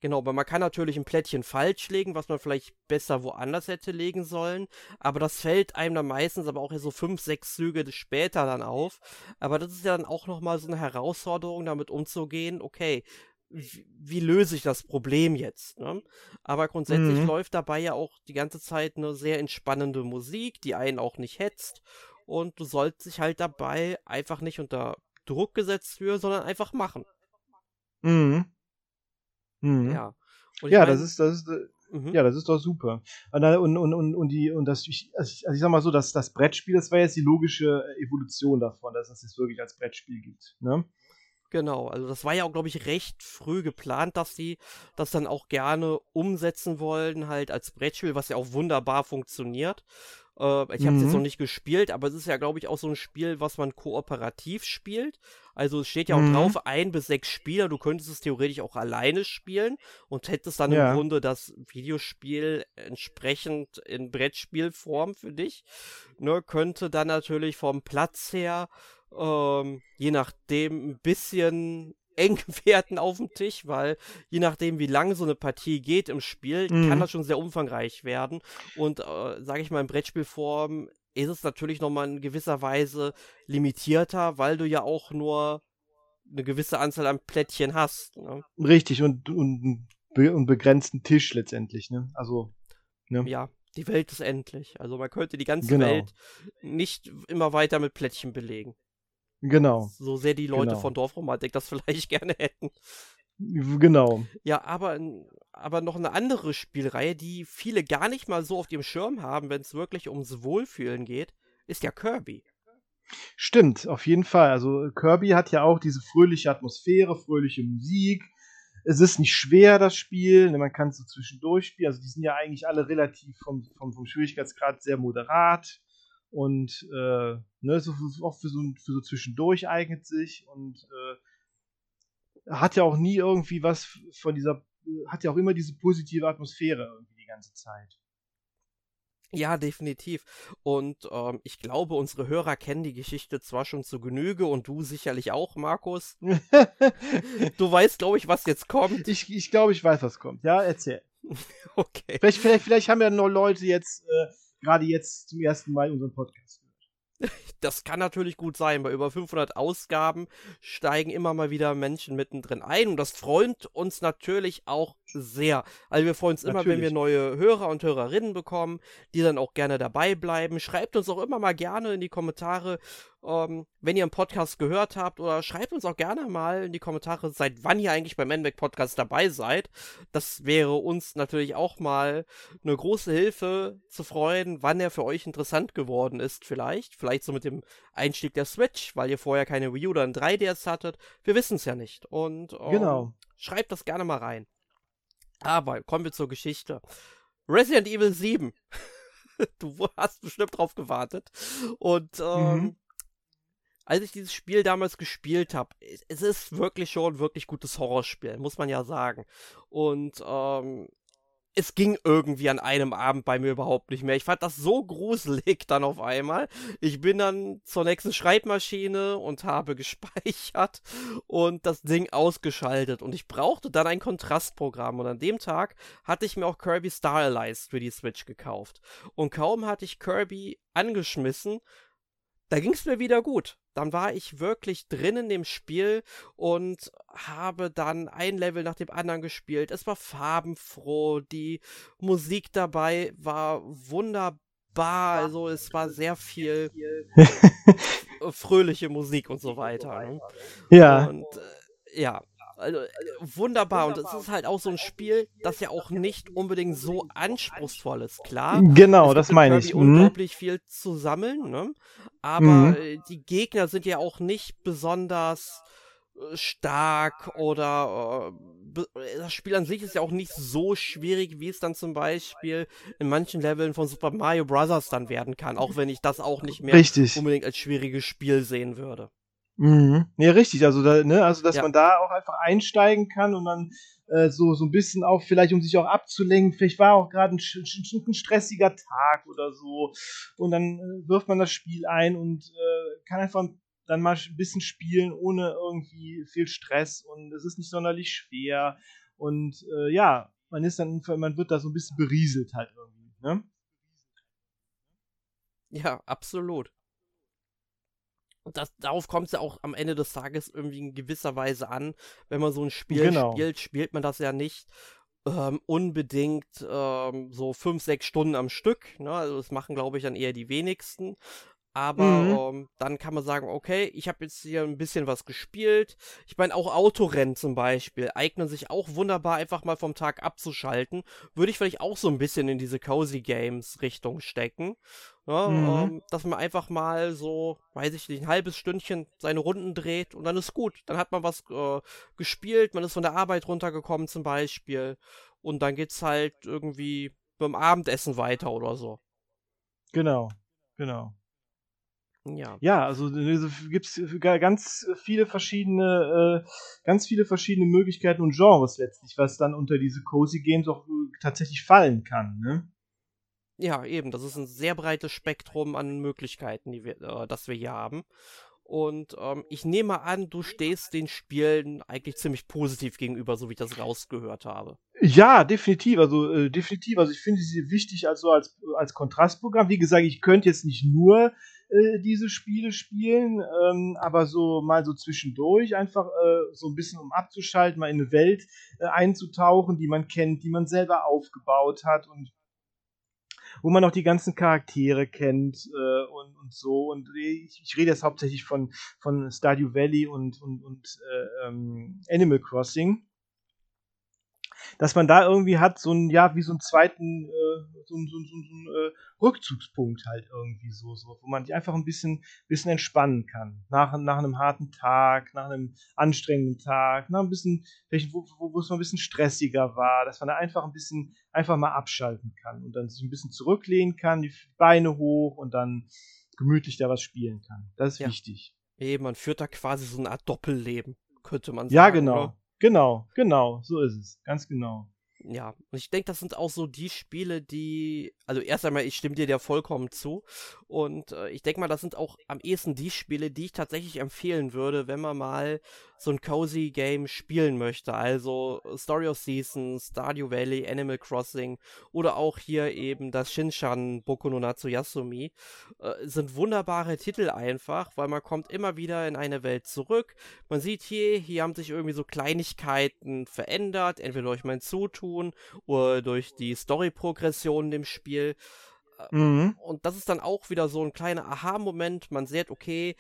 Genau, aber man kann natürlich ein Plättchen falsch legen, was man vielleicht besser woanders hätte legen sollen. Aber das fällt einem dann meistens aber auch so fünf, sechs Züge später dann auf. Aber das ist ja dann auch nochmal so eine Herausforderung, damit umzugehen. Okay, wie, wie löse ich das Problem jetzt? Ne? Aber grundsätzlich mhm. läuft dabei ja auch die ganze Zeit eine sehr entspannende Musik, die einen auch nicht hetzt und du sollst dich halt dabei einfach nicht unter Druck gesetzt fühlen, sondern einfach machen. Mhm. Mhm. Ja. ja, mein, das ist, das ist, äh, mhm. ja, das ist doch super. Und, und, und, und, die, und das, ich, also ich sag mal so, dass das Brettspiel, das war jetzt die logische Evolution davon, dass es das wirklich als Brettspiel gibt. Ne? Genau, also das war ja auch, glaube ich, recht früh geplant, dass sie das dann auch gerne umsetzen wollen, halt als Brettspiel, was ja auch wunderbar funktioniert. Äh, ich habe es jetzt noch mhm. nicht gespielt, aber es ist ja, glaube ich, auch so ein Spiel, was man kooperativ spielt. Also es steht ja auch mhm. drauf, ein bis sechs Spieler. Du könntest es theoretisch auch alleine spielen und hättest dann ja. im Grunde das Videospiel entsprechend in Brettspielform für dich. Ne, könnte dann natürlich vom Platz her, ähm, je nachdem, ein bisschen eng werden auf dem Tisch, weil je nachdem, wie lange so eine Partie geht im Spiel, mhm. kann das schon sehr umfangreich werden. Und äh, sage ich mal, in Brettspielform ist es natürlich nochmal in gewisser Weise limitierter, weil du ja auch nur eine gewisse Anzahl an Plättchen hast. Ne? Richtig, und, und einen begrenzten Tisch letztendlich, ne? Also, ne? Ja, die Welt ist endlich. Also man könnte die ganze genau. Welt nicht immer weiter mit Plättchen belegen. Genau. So sehr die Leute genau. von Dorfromantik das vielleicht gerne hätten. Genau. Ja, aber, aber noch eine andere Spielreihe, die viele gar nicht mal so auf dem Schirm haben, wenn es wirklich ums Wohlfühlen geht, ist ja Kirby. Stimmt, auf jeden Fall. Also Kirby hat ja auch diese fröhliche Atmosphäre, fröhliche Musik. Es ist nicht schwer, das Spiel. Ne, man kann es so zwischendurch spielen. Also die sind ja eigentlich alle relativ vom, vom, vom Schwierigkeitsgrad sehr moderat und äh, ne, so auch für so, für so zwischendurch eignet sich und äh, hat ja auch nie irgendwie was von dieser, hat ja auch immer diese positive Atmosphäre irgendwie die ganze Zeit. Ja, definitiv. Und ähm, ich glaube, unsere Hörer kennen die Geschichte zwar schon zu Genüge und du sicherlich auch, Markus. du weißt, glaube ich, was jetzt kommt. Ich, ich glaube, ich weiß, was kommt. Ja, erzähl. okay. Vielleicht, vielleicht, vielleicht haben ja noch Leute jetzt äh, gerade jetzt zum ersten Mal unseren Podcast gehört. Das kann natürlich gut sein. Bei über 500 Ausgaben steigen immer mal wieder Menschen mittendrin ein. Und das freut uns natürlich auch sehr. Also wir freuen uns immer, wenn wir neue Hörer und Hörerinnen bekommen, die dann auch gerne dabei bleiben. Schreibt uns auch immer mal gerne in die Kommentare, ähm, wenn ihr einen Podcast gehört habt oder schreibt uns auch gerne mal in die Kommentare, seit wann ihr eigentlich beim Manback Podcast dabei seid. Das wäre uns natürlich auch mal eine große Hilfe zu freuen, wann er für euch interessant geworden ist vielleicht. Vielleicht so mit dem Einstieg der Switch, weil ihr vorher keine Wii U oder ein 3DS hattet. Wir wissen es ja nicht. Und ähm, genau. schreibt das gerne mal rein. Aber kommen wir zur Geschichte. Resident Evil 7. du hast bestimmt drauf gewartet. Und ähm, mhm als ich dieses Spiel damals gespielt habe, es ist wirklich schon ein wirklich gutes Horrorspiel, muss man ja sagen. Und ähm, es ging irgendwie an einem Abend bei mir überhaupt nicht mehr. Ich fand das so gruselig dann auf einmal. Ich bin dann zur nächsten Schreibmaschine und habe gespeichert und das Ding ausgeschaltet. Und ich brauchte dann ein Kontrastprogramm. Und an dem Tag hatte ich mir auch Kirby Star Allies für die Switch gekauft. Und kaum hatte ich Kirby angeschmissen, da ging es mir wieder gut. Dann war ich wirklich drin in dem Spiel und habe dann ein Level nach dem anderen gespielt. Es war farbenfroh, die Musik dabei war wunderbar. Also es war sehr viel fröhliche Musik und so weiter. Ne? Ja. Und äh, ja, also, äh, wunderbar. Und es ist halt auch so ein Spiel, das ja auch nicht unbedingt so anspruchsvoll ist, klar. Genau, das meine ich. Mhm. unglaublich viel zu sammeln, ne? Aber mhm. Äh, die Gegner sind ja auch nicht besonders äh, stark oder äh, das Spiel an sich ist ja auch nicht so schwierig, wie es dann zum Beispiel in manchen Leveln von Super Mario Bros. dann werden kann, auch wenn ich das auch nicht mehr Richtig. unbedingt als schwieriges Spiel sehen würde. Mhm. Ja, richtig. Also, da, ne, also dass ja. man da auch einfach einsteigen kann und dann äh, so, so ein bisschen auch, vielleicht um sich auch abzulenken, vielleicht war auch gerade ein, ein, stressiger Tag oder so. Und dann äh, wirft man das Spiel ein und äh, kann einfach dann mal ein bisschen spielen, ohne irgendwie viel Stress und es ist nicht sonderlich schwer. Und äh, ja, man ist dann, man wird da so ein bisschen berieselt halt irgendwie, ne? Ja, absolut das, darauf kommt es ja auch am Ende des Tages irgendwie in gewisser Weise an. Wenn man so ein Spiel genau. spielt, spielt man das ja nicht ähm, unbedingt ähm, so fünf, sechs Stunden am Stück. Ne? Also das machen, glaube ich, dann eher die wenigsten. Aber mhm. ähm, dann kann man sagen, okay, ich habe jetzt hier ein bisschen was gespielt. Ich meine, auch Autorennen zum Beispiel eignen sich auch wunderbar, einfach mal vom Tag abzuschalten. Würde ich vielleicht auch so ein bisschen in diese Cozy Games Richtung stecken. Ne? mhm. ähm, dass man einfach mal so, weiß ich nicht, ein halbes Stündchen seine Runden dreht und dann ist gut. Dann hat man was äh, gespielt, man ist von der Arbeit runtergekommen zum Beispiel. Und dann geht's halt irgendwie beim Abendessen weiter oder so. Genau, genau. Ja. Ja, also gibt es ganz viele verschiedene, äh, ganz viele verschiedene Möglichkeiten und Genres letztlich, was dann unter diese Cozy Games auch äh, tatsächlich fallen kann, ne? Ja, eben, das ist ein sehr breites Spektrum an Möglichkeiten, die wir, äh, das wir hier haben. Und ähm, ich nehme an, du stehst den Spielen eigentlich ziemlich positiv gegenüber, so wie ich das rausgehört habe. Ja, definitiv. Also äh, definitiv. Also ich finde sie wichtig also als, als Kontrastprogramm. Wie gesagt, ich könnte jetzt nicht nur äh, diese Spiele spielen, ähm, aber so mal so zwischendurch einfach äh, so ein bisschen um abzuschalten, mal in eine Welt äh, einzutauchen, die man kennt, die man selber aufgebaut hat und wo man auch die ganzen Charaktere kennt äh, und, und so. Und ich, ich rede jetzt hauptsächlich von, von Stardew Valley und, und, und äh, ähm, Animal Crossing dass man da irgendwie hat, so ein, ja, wie so einen zweiten, äh, so, so, so, so einen äh, Rückzugspunkt halt irgendwie so, so, wo man sich einfach ein bisschen, bisschen entspannen kann. Nach, nach einem harten Tag, nach einem anstrengenden Tag, nach ein bisschen, vielleicht, wo, wo, wo es mal ein bisschen stressiger war, dass man da einfach ein bisschen, einfach mal abschalten kann und dann sich ein bisschen zurücklehnen kann, die Beine hoch und dann gemütlich da was spielen kann. Das ist ja. wichtig. Eben, man führt da quasi so eine Art Doppelleben, könnte man sagen. Ja, genau. Oder? Genau, genau, so ist es. Ganz genau. Ja, und ich denke, das sind auch so die Spiele, die, also erst einmal, ich stimme dir ja vollkommen zu. Und äh, ich denke mal, das sind auch am ehesten die Spiele, die ich tatsächlich empfehlen würde, wenn man mal so ein cozy Game spielen möchte. Also Story of Seasons, Stardew Valley, Animal Crossing oder auch hier eben das Shinshan Boku no Natsu Yasumi äh, sind wunderbare Titel einfach, weil man kommt immer wieder in eine Welt zurück. Man sieht hier, hier haben sich irgendwie so Kleinigkeiten verändert, entweder durch mein Zutun oder durch die Story-Progression im Spiel. Äh, mhm. Und das ist dann auch wieder so ein kleiner Aha-Moment. Man sieht, okay,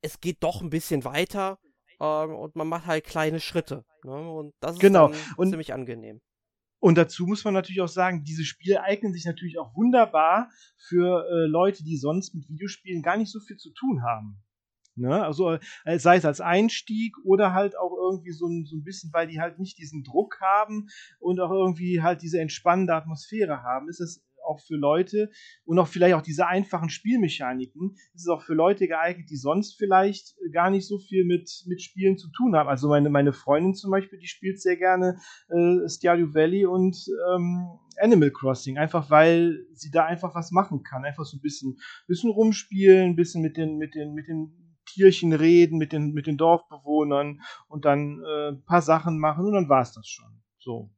es geht doch ein bisschen weiter ähm, und man macht halt kleine Schritte. Ne? Und das ist genau. und, ziemlich angenehm. Und dazu muss man natürlich auch sagen, diese Spiele eignen sich natürlich auch wunderbar für äh, Leute, die sonst mit Videospielen gar nicht so viel zu tun haben. Ne? Also äh, sei es als Einstieg oder halt auch irgendwie so ein, so ein bisschen, weil die halt nicht diesen Druck haben und auch irgendwie halt diese entspannende Atmosphäre haben, ist es auch für Leute und auch vielleicht auch diese einfachen Spielmechaniken, ist es auch für Leute geeignet, die sonst vielleicht gar nicht so viel mit, mit Spielen zu tun haben. Also meine, meine Freundin zum Beispiel, die spielt sehr gerne äh, Stardew Valley und ähm, Animal Crossing, einfach weil sie da einfach was machen kann. Einfach so ein bisschen, bisschen rumspielen, ein bisschen mit den, mit den, mit den Tierchen reden, mit den, mit den Dorfbewohnern und dann äh, ein paar Sachen machen und dann war es das schon. So.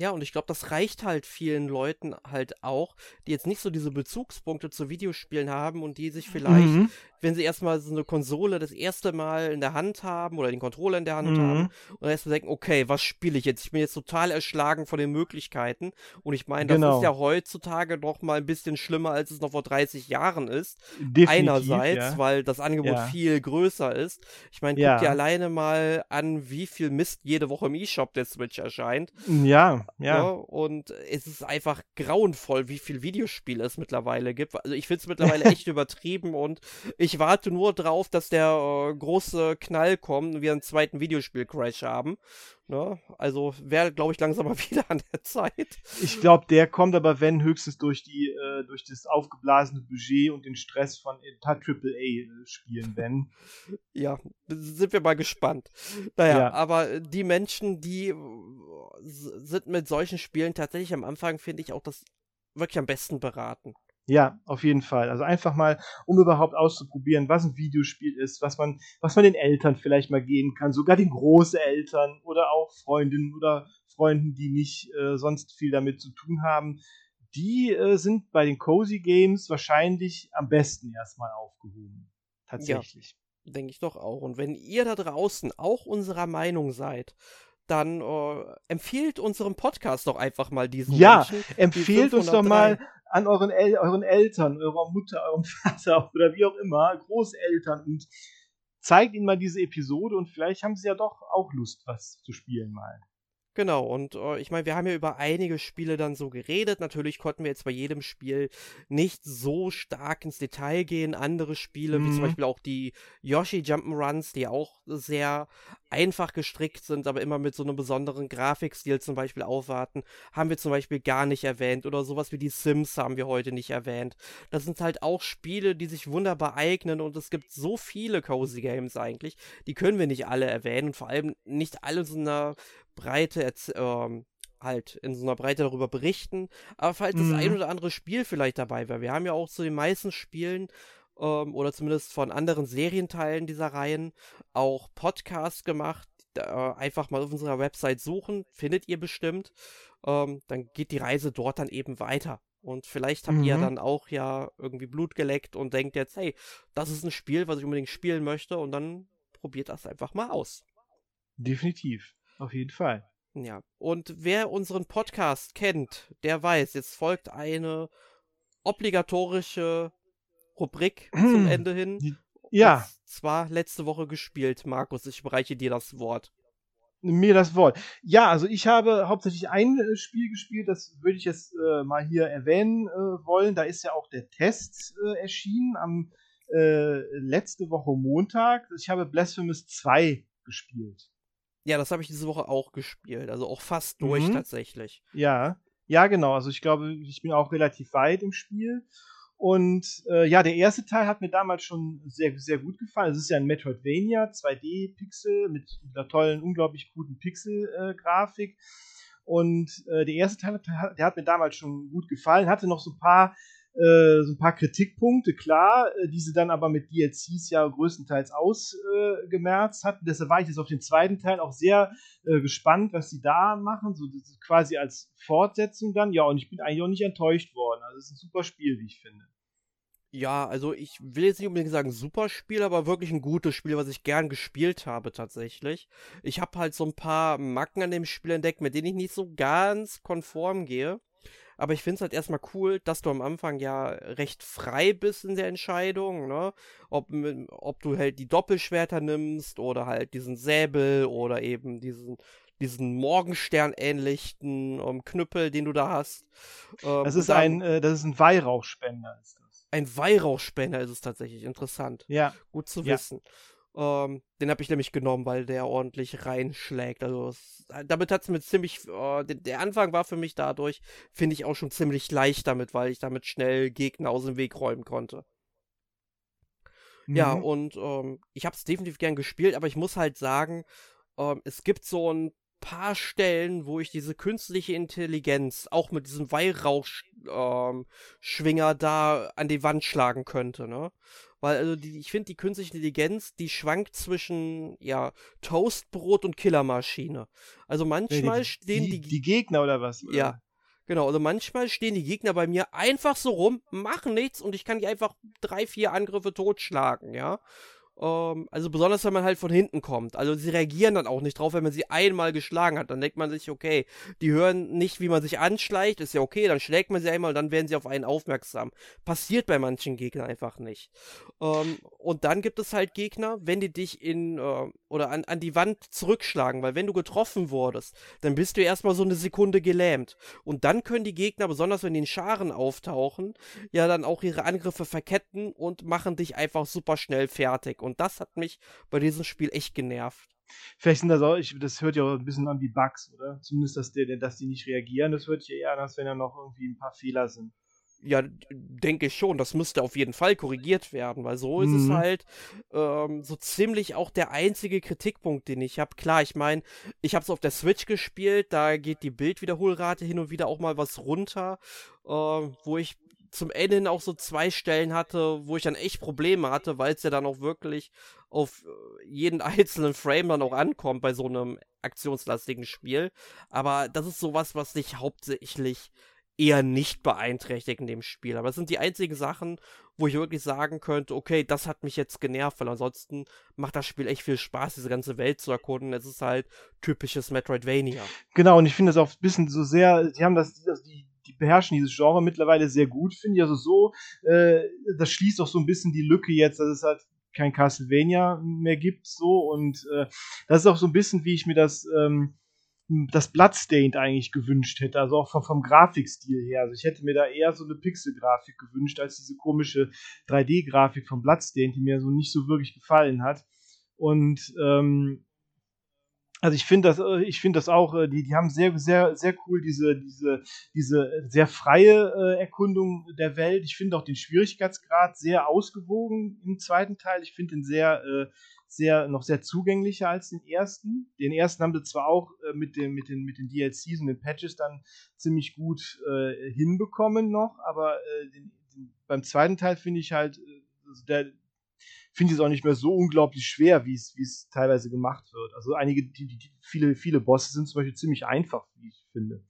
Ja, und ich glaube, das reicht halt vielen Leuten halt auch, die jetzt nicht so diese Bezugspunkte zu Videospielen haben und die sich vielleicht, mhm. wenn sie erstmal so eine Konsole das erste Mal in der Hand haben oder den Controller in der Hand mhm. haben und erstmal denken, okay, was spiele ich jetzt? Ich bin jetzt total erschlagen von den Möglichkeiten. Und ich meine, das genau. ist ja heutzutage doch mal ein bisschen schlimmer, als es noch vor 30 Jahren ist. Definitiv, Einerseits, ja. weil das Angebot ja. viel größer ist. Ich meine, ja. guck dir alleine mal an, wie viel Mist jede Woche im E-Shop der Switch erscheint. Ja ja. Ne? Und es ist einfach grauenvoll, wie viel Videospiele es mittlerweile gibt. Also ich finde es mittlerweile echt übertrieben und ich warte nur drauf, dass der äh, große Knall kommt und wir einen zweiten Videospiel-Crash haben. Ne? Also wäre, glaube ich, langsam mal wieder an der Zeit. Ich glaube, der kommt aber, wenn, höchstens durch die, äh, durch das aufgeblasene Budget und den Stress von AAA-Spielen, wenn. Ja, sind wir mal gespannt. Naja, ja. aber die Menschen, die sind mit solchen Spielen tatsächlich am Anfang, finde ich, auch das wirklich am besten beraten. Ja, auf jeden Fall. Also einfach mal, um überhaupt auszuprobieren, was ein Videospiel ist, was man, was man den Eltern vielleicht mal geben kann, sogar den Großeltern oder auch Freundinnen oder Freunden, die nicht äh, sonst viel damit zu tun haben. Die äh, sind bei den Cozy Games wahrscheinlich am besten erstmal aufgehoben. Tatsächlich. Ja, denke ich doch auch. Und wenn ihr da draußen auch unserer Meinung seid, dann äh, empfiehlt unserem Podcast doch einfach mal diesen Ja, Menschen, empfiehlt uns doch mal an euren, El euren Eltern, eurer Mutter, eurem Vater oder wie auch immer, Großeltern und zeigt ihnen mal diese Episode und vielleicht haben sie ja doch auch Lust, was zu spielen mal. Genau, und äh, ich meine, wir haben ja über einige Spiele dann so geredet. Natürlich konnten wir jetzt bei jedem Spiel nicht so stark ins Detail gehen. Andere Spiele, mhm. wie zum mhm. Beispiel auch die Yoshi Jump'n'Runs, die auch sehr einfach gestrickt sind, aber immer mit so einem besonderen Grafikstil zum Beispiel aufwarten, haben wir zum Beispiel gar nicht erwähnt. Oder sowas wie die Sims haben wir heute nicht erwähnt. Das sind halt auch Spiele, die sich wunderbar eignen und es gibt so viele Cozy Games eigentlich. Die können wir nicht alle erwähnen und vor allem nicht alle so einer Breite ähm, halt in so einer Breite darüber berichten. Aber falls mhm. das ein oder andere Spiel vielleicht dabei wäre, wir haben ja auch zu den meisten Spielen ähm, oder zumindest von anderen Serienteilen dieser Reihen auch Podcasts gemacht. Äh, einfach mal auf unserer Website suchen, findet ihr bestimmt. Ähm, dann geht die Reise dort dann eben weiter. Und vielleicht habt mhm. ihr dann auch ja irgendwie Blut geleckt und denkt jetzt, hey, das ist ein Spiel, was ich unbedingt spielen möchte und dann probiert das einfach mal aus. Definitiv. Auf jeden Fall. Ja, und wer unseren Podcast kennt, der weiß, jetzt folgt eine obligatorische Rubrik zum Ende hin. Ja. Und zwar letzte Woche gespielt, Markus. Ich bereiche dir das Wort. Mir das Wort. Ja, also ich habe hauptsächlich ein äh, Spiel gespielt, das würde ich jetzt äh, mal hier erwähnen äh, wollen. Da ist ja auch der Test äh, erschienen am äh, letzte Woche Montag. Ich habe Blasphemous 2 gespielt. Ja, das habe ich diese Woche auch gespielt. Also auch fast durch mhm. tatsächlich. Ja, ja, genau. Also ich glaube, ich bin auch relativ weit im Spiel. Und äh, ja, der erste Teil hat mir damals schon sehr, sehr gut gefallen. Es ist ja ein Metroidvania, 2D-Pixel mit einer tollen, unglaublich guten Pixel-Grafik. Äh, und äh, der erste Teil, der hat mir damals schon gut gefallen, hatte noch so ein paar äh, so ein paar Kritikpunkte, klar, äh, die sie dann aber mit DLCs ja größtenteils ausgemerzt äh, hatten. Deshalb war ich jetzt auf den zweiten Teil auch sehr äh, gespannt, was sie da machen, so quasi als Fortsetzung dann. Ja, und ich bin eigentlich auch nicht enttäuscht worden. Also es ist ein super Spiel, wie ich finde. Ja, also ich will jetzt nicht unbedingt sagen super Spiel, aber wirklich ein gutes Spiel, was ich gern gespielt habe tatsächlich. Ich habe halt so ein paar Macken an dem Spiel entdeckt, mit denen ich nicht so ganz konform gehe. Aber ich finde es halt erstmal cool, dass du am Anfang ja recht frei bist in der Entscheidung, ne? Ob, ob du halt die Doppelschwerter nimmst oder halt diesen Säbel oder eben diesen, diesen Morgenstern-ähnlichen um, Knüppel, den du da hast. Ähm, das ist dann, ein, äh, das ist ein Weihrauchspender, ist das. Ein Weihrauchspender ist es tatsächlich. Interessant. Ja. Gut zu wissen. Ähm, den habe ich nämlich genommen, weil der ordentlich reinschlägt. Also es, damit hat es mir ziemlich. Äh, der, der, Anfang war für mich dadurch, finde ich, auch schon ziemlich leicht damit, weil ich damit schnell Gegner aus dem Weg räumen konnte. Mhm. Ja, und ähm, ich habe es definitiv gern gespielt, aber ich muss halt sagen, ähm, es gibt so ein paar Stellen, wo ich diese künstliche Intelligenz auch mit diesem Weihrauchschwinger ähm, da an die Wand schlagen könnte, ne? Weil, also, die, ich finde, die künstliche Intelligenz, die schwankt zwischen, ja, Toastbrot und Killermaschine. Also manchmal die, stehen die, die, die. Gegner oder was? Oder? Ja. Genau, also manchmal stehen die Gegner bei mir einfach so rum, machen nichts und ich kann die einfach drei, vier Angriffe totschlagen, ja. Ähm, also besonders, wenn man halt von hinten kommt. Also sie reagieren dann auch nicht drauf, wenn man sie einmal geschlagen hat. Dann denkt man sich, okay, die hören nicht, wie man sich anschleicht, ist ja okay, dann schlägt man sie einmal und dann werden sie auf einen aufmerksam. Passiert bei manchen Gegnern einfach nicht. Ähm, und dann gibt es halt Gegner, wenn die dich in äh, oder an, an die Wand zurückschlagen, weil wenn du getroffen wurdest, dann bist du erstmal so eine Sekunde gelähmt. Und dann können die Gegner, besonders wenn die in Scharen auftauchen, ja dann auch ihre Angriffe verketten und machen dich einfach super schnell fertig. Und und das hat mich bei diesem Spiel echt genervt. Vielleicht sind das auch, ich, das hört ja auch ein bisschen an wie Bugs, oder? Zumindest, dass die, dass die nicht reagieren, das hört sich eher an, als wenn ja noch irgendwie ein paar Fehler sind. Ja, denke ich schon. Das müsste auf jeden Fall korrigiert werden, weil so mhm. ist es mhm. halt ähm, so ziemlich auch der einzige Kritikpunkt, den ich habe. Klar, ich meine, ich habe es auf der Switch gespielt, da geht die Bildwiederholrate hin und wieder auch mal was runter, äh, wo ich zum Ende hin auch so zwei Stellen hatte, wo ich dann echt Probleme hatte, weil es ja dann auch wirklich auf äh, jeden einzelnen Frame dann auch ankommt bei so einem aktionslastigen Spiel. Aber das ist sowas, was dich hauptsächlich eher nicht beeinträchtigt in dem Spiel. Aber das sind die einzigen Sachen, wo ich wirklich sagen könnte, okay, das hat mich jetzt genervt, weil ansonsten macht das Spiel echt viel Spaß, diese ganze Welt zu erkunden. Es ist halt typisches Metroidvania. Genau, und ich finde es auch ein bisschen so sehr, die haben das, also die, die beherrschen dieses Genre mittlerweile sehr gut, finde ich. Also so, äh, das schließt auch so ein bisschen die Lücke jetzt, dass es halt kein Castlevania mehr gibt, so und äh, das ist auch so ein bisschen, wie ich mir das ähm, das Bloodstained eigentlich gewünscht hätte, also auch vom, vom Grafikstil her. Also ich hätte mir da eher so eine Pixel-Grafik gewünscht, als diese komische 3D-Grafik von Bloodstained, die mir so nicht so wirklich gefallen hat. Und ähm, also ich finde das, äh, ich finde das auch, äh, die, die haben sehr, sehr, sehr cool diese, diese, diese sehr freie äh, Erkundung der Welt. Ich finde auch den Schwierigkeitsgrad sehr ausgewogen im zweiten Teil. Ich finde den sehr, sehr, noch sehr zugänglicher als den ersten. Den ersten haben sie zwar auch mit, den, mit, den, mit den DLCs und den Patches dann ziemlich gut hinbekommen noch, aber den, den, beim zweiten Teil finde ich halt, also der, finde ich es auch nicht mehr so unglaublich schwer, wie es teilweise gemacht wird. Also einige, die, die, viele, viele Bosse sind zum Beispiel ziemlich einfach, wie ich finde.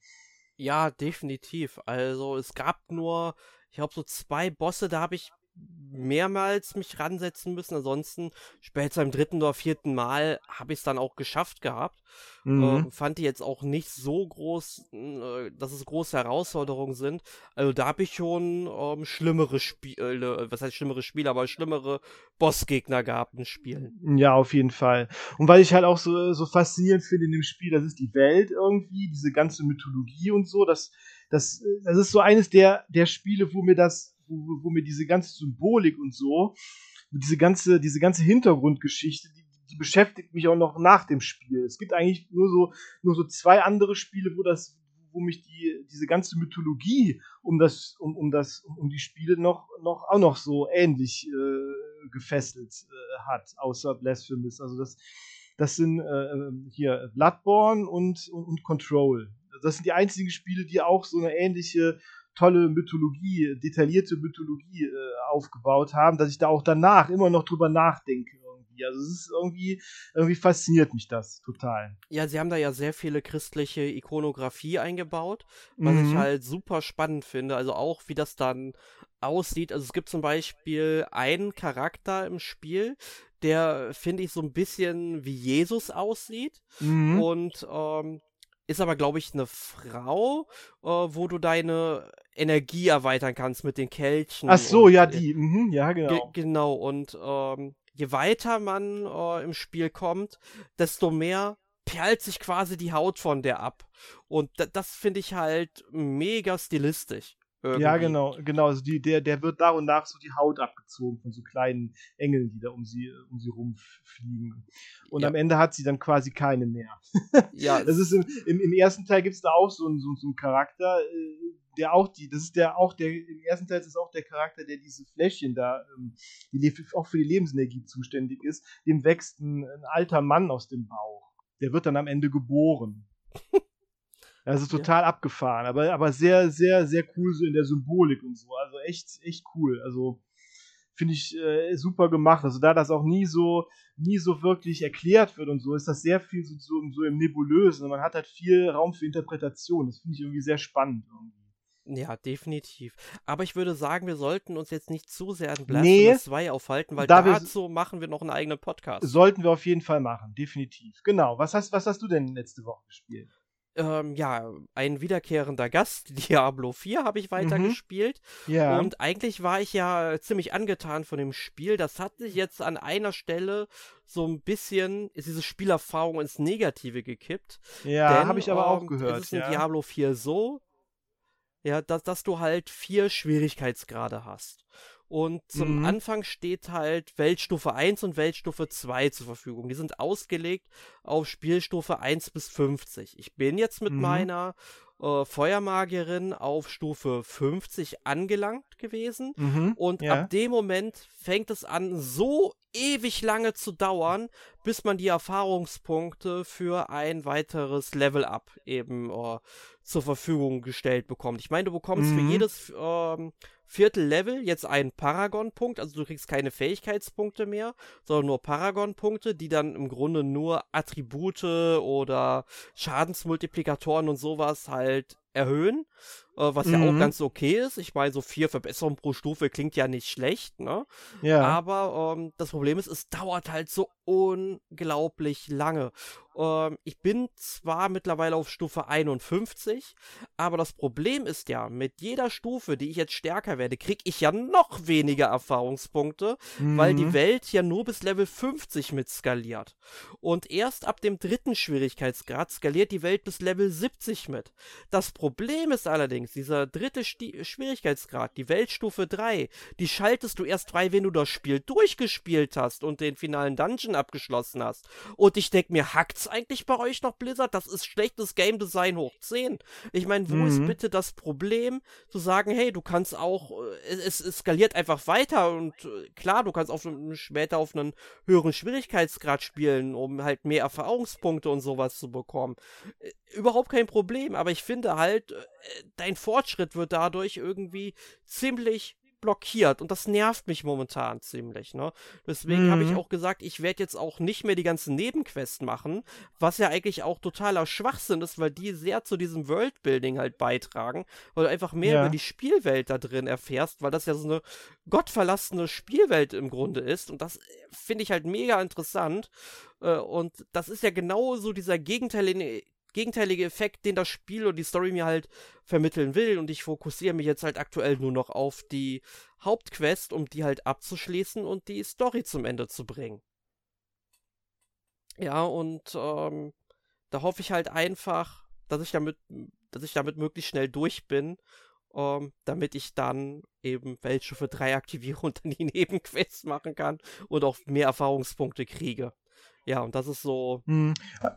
Ja, definitiv. Also es gab nur, ich glaube, so zwei Bosse, da habe ich mehrmals mich ransetzen müssen. Ansonsten später im dritten oder vierten Mal habe ich es dann auch geschafft gehabt. Mhm. Äh, fand die jetzt auch nicht so groß, äh, dass es große Herausforderungen sind. Also da habe ich schon ähm, schlimmere Spiele, äh, was heißt schlimmere Spiele, aber schlimmere Bossgegner gehabt in Spielen. Ja, auf jeden Fall. Und weil ich halt auch so, so faszinierend finde in dem Spiel, das ist die Welt irgendwie, diese ganze Mythologie und so, das, das, das ist so eines der, der Spiele, wo mir das wo, wo mir diese ganze Symbolik und so, diese ganze, diese ganze Hintergrundgeschichte, die, die beschäftigt mich auch noch nach dem Spiel. Es gibt eigentlich nur so, nur so zwei andere Spiele, wo das, wo mich die, diese ganze Mythologie um das, um, um das, um, die Spiele noch, noch, auch noch so ähnlich äh, gefesselt äh, hat, außer Blasphemous. Also das, das sind äh, hier Bloodborne und, und, und Control. Das sind die einzigen Spiele, die auch so eine ähnliche tolle Mythologie, detaillierte Mythologie äh, aufgebaut haben, dass ich da auch danach immer noch drüber nachdenke irgendwie. Also es ist irgendwie, irgendwie fasziniert mich das total. Ja, sie haben da ja sehr viele christliche Ikonografie eingebaut, was mhm. ich halt super spannend finde. Also auch, wie das dann aussieht. Also es gibt zum Beispiel einen Charakter im Spiel, der, finde ich, so ein bisschen wie Jesus aussieht. Mhm. Und ähm, ist aber, glaube ich, eine Frau, äh, wo du deine Energie erweitern kannst mit den Kelchen. Ach so, ja, die. Mhm, ja, genau. Ge genau. Und ähm, je weiter man äh, im Spiel kommt, desto mehr perlt sich quasi die Haut von der ab. Und das finde ich halt mega stilistisch. Irgendwie. Ja, genau, genau. Also die, der, der wird nach und nach so die Haut abgezogen von so kleinen Engeln, die da um sie, um sie rumfliegen. Und ja. am Ende hat sie dann quasi keine mehr. ja. Das ist im, im, im ersten Teil gibt es da auch so einen, so, so einen Charakter, äh, der auch die, das ist der auch der, im ersten Teil ist es auch der Charakter, der diese Fläschchen da, ähm, die auch für die Lebensenergie zuständig ist, dem wächst ein, ein alter Mann aus dem Bauch. Der wird dann am Ende geboren. Also total ja. abgefahren, aber, aber sehr, sehr, sehr cool so in der Symbolik und so. Also echt, echt cool. Also finde ich äh, super gemacht. Also da das auch nie so, nie so wirklich erklärt wird und so, ist das sehr viel so, so, so im Nebulösen. Und man hat halt viel Raum für Interpretation. Das finde ich irgendwie sehr spannend irgendwie. Ja, definitiv. Aber ich würde sagen, wir sollten uns jetzt nicht zu sehr an Blasphemous nee, 2 aufhalten, weil da dazu machen wir noch einen eigenen Podcast. Sollten wir auf jeden Fall machen, definitiv. Genau. Was hast, was hast du denn letzte Woche gespielt? Ähm, ja, ein wiederkehrender Gast, Diablo 4 habe ich weitergespielt. Mhm. Ja. Und eigentlich war ich ja ziemlich angetan von dem Spiel. Das hat sich jetzt an einer Stelle so ein bisschen, ist diese Spielerfahrung ins Negative gekippt. Ja, habe ich aber ähm, auch gehört. Es ist in ja. Diablo 4 so, ja, dass, dass du halt vier Schwierigkeitsgrade hast. Und zum mhm. Anfang steht halt Weltstufe 1 und Weltstufe 2 zur Verfügung. Die sind ausgelegt auf Spielstufe 1 bis 50. Ich bin jetzt mit mhm. meiner äh, Feuermagierin auf Stufe 50 angelangt gewesen. Mhm. Und ja. ab dem Moment fängt es an, so ewig lange zu dauern, bis man die Erfahrungspunkte für ein weiteres Level-Up eben äh, zur Verfügung gestellt bekommt. Ich meine, du bekommst für mhm. jedes ähm, Viertel-Level jetzt einen Paragon-Punkt, also du kriegst keine Fähigkeitspunkte mehr, sondern nur Paragon-Punkte, die dann im Grunde nur Attribute oder Schadensmultiplikatoren und sowas halt erhöhen, was mhm. ja auch mhm. ganz okay ist. Ich meine, so vier Verbesserungen pro Stufe klingt ja nicht schlecht, ne? Ja. Aber ähm, das Problem ist, es dauert halt so unglaublich lange. Ähm, ich bin zwar mittlerweile auf Stufe 51, aber das Problem ist ja, mit jeder Stufe, die ich jetzt stärker werde, kriege ich ja noch weniger Erfahrungspunkte, mhm. weil die mhm. Welt ja nur bis Level 50 mit skaliert. Und erst ab dem dritten Schwierigkeitsgrad skaliert die Welt bis Level 70 mit. Das Problem ist allerdings, dieser dritte Sti Schwierigkeitsgrad, die Weltstufe 3, die schaltest du erst frei, wenn du das Spiel durchgespielt hast und den finalen Dungeon abgeschlossen hast. Und ich denke mir, hackt's eigentlich bei euch noch Blizzard? Das ist schlechtes Game Design hoch 10. Ich meine, wo mhm. ist bitte das Problem, zu sagen, hey, du kannst auch, äh, es, es skaliert einfach weiter und äh, klar, du kannst auf, später auf einen höheren Schwierigkeitsgrad spielen, um halt mehr Erfahrungspunkte und sowas zu bekommen. Äh, überhaupt kein Problem, aber ich finde halt, dein Fortschritt wird dadurch irgendwie ziemlich blockiert und das nervt mich momentan ziemlich, ne? Deswegen mhm. habe ich auch gesagt, ich werde jetzt auch nicht mehr die ganzen Nebenquests machen, was ja eigentlich auch totaler Schwachsinn ist, weil die sehr zu diesem Worldbuilding halt beitragen, weil du einfach mehr ja. über die Spielwelt da drin erfährst, weil das ja so eine gottverlassene Spielwelt im Grunde ist und das äh, finde ich halt mega interessant äh, und das ist ja genau so dieser gegenteilige gegenteilige Effekt, den das Spiel und die Story mir halt vermitteln will. Und ich fokussiere mich jetzt halt aktuell nur noch auf die Hauptquest, um die halt abzuschließen und die Story zum Ende zu bringen. Ja, und ähm, da hoffe ich halt einfach, dass ich damit, dass ich damit möglichst schnell durch bin, ähm, damit ich dann eben Weltschiffe 3 aktiviere und dann die Nebenquests machen kann und auch mehr Erfahrungspunkte kriege. Ja, und das ist so. Hm.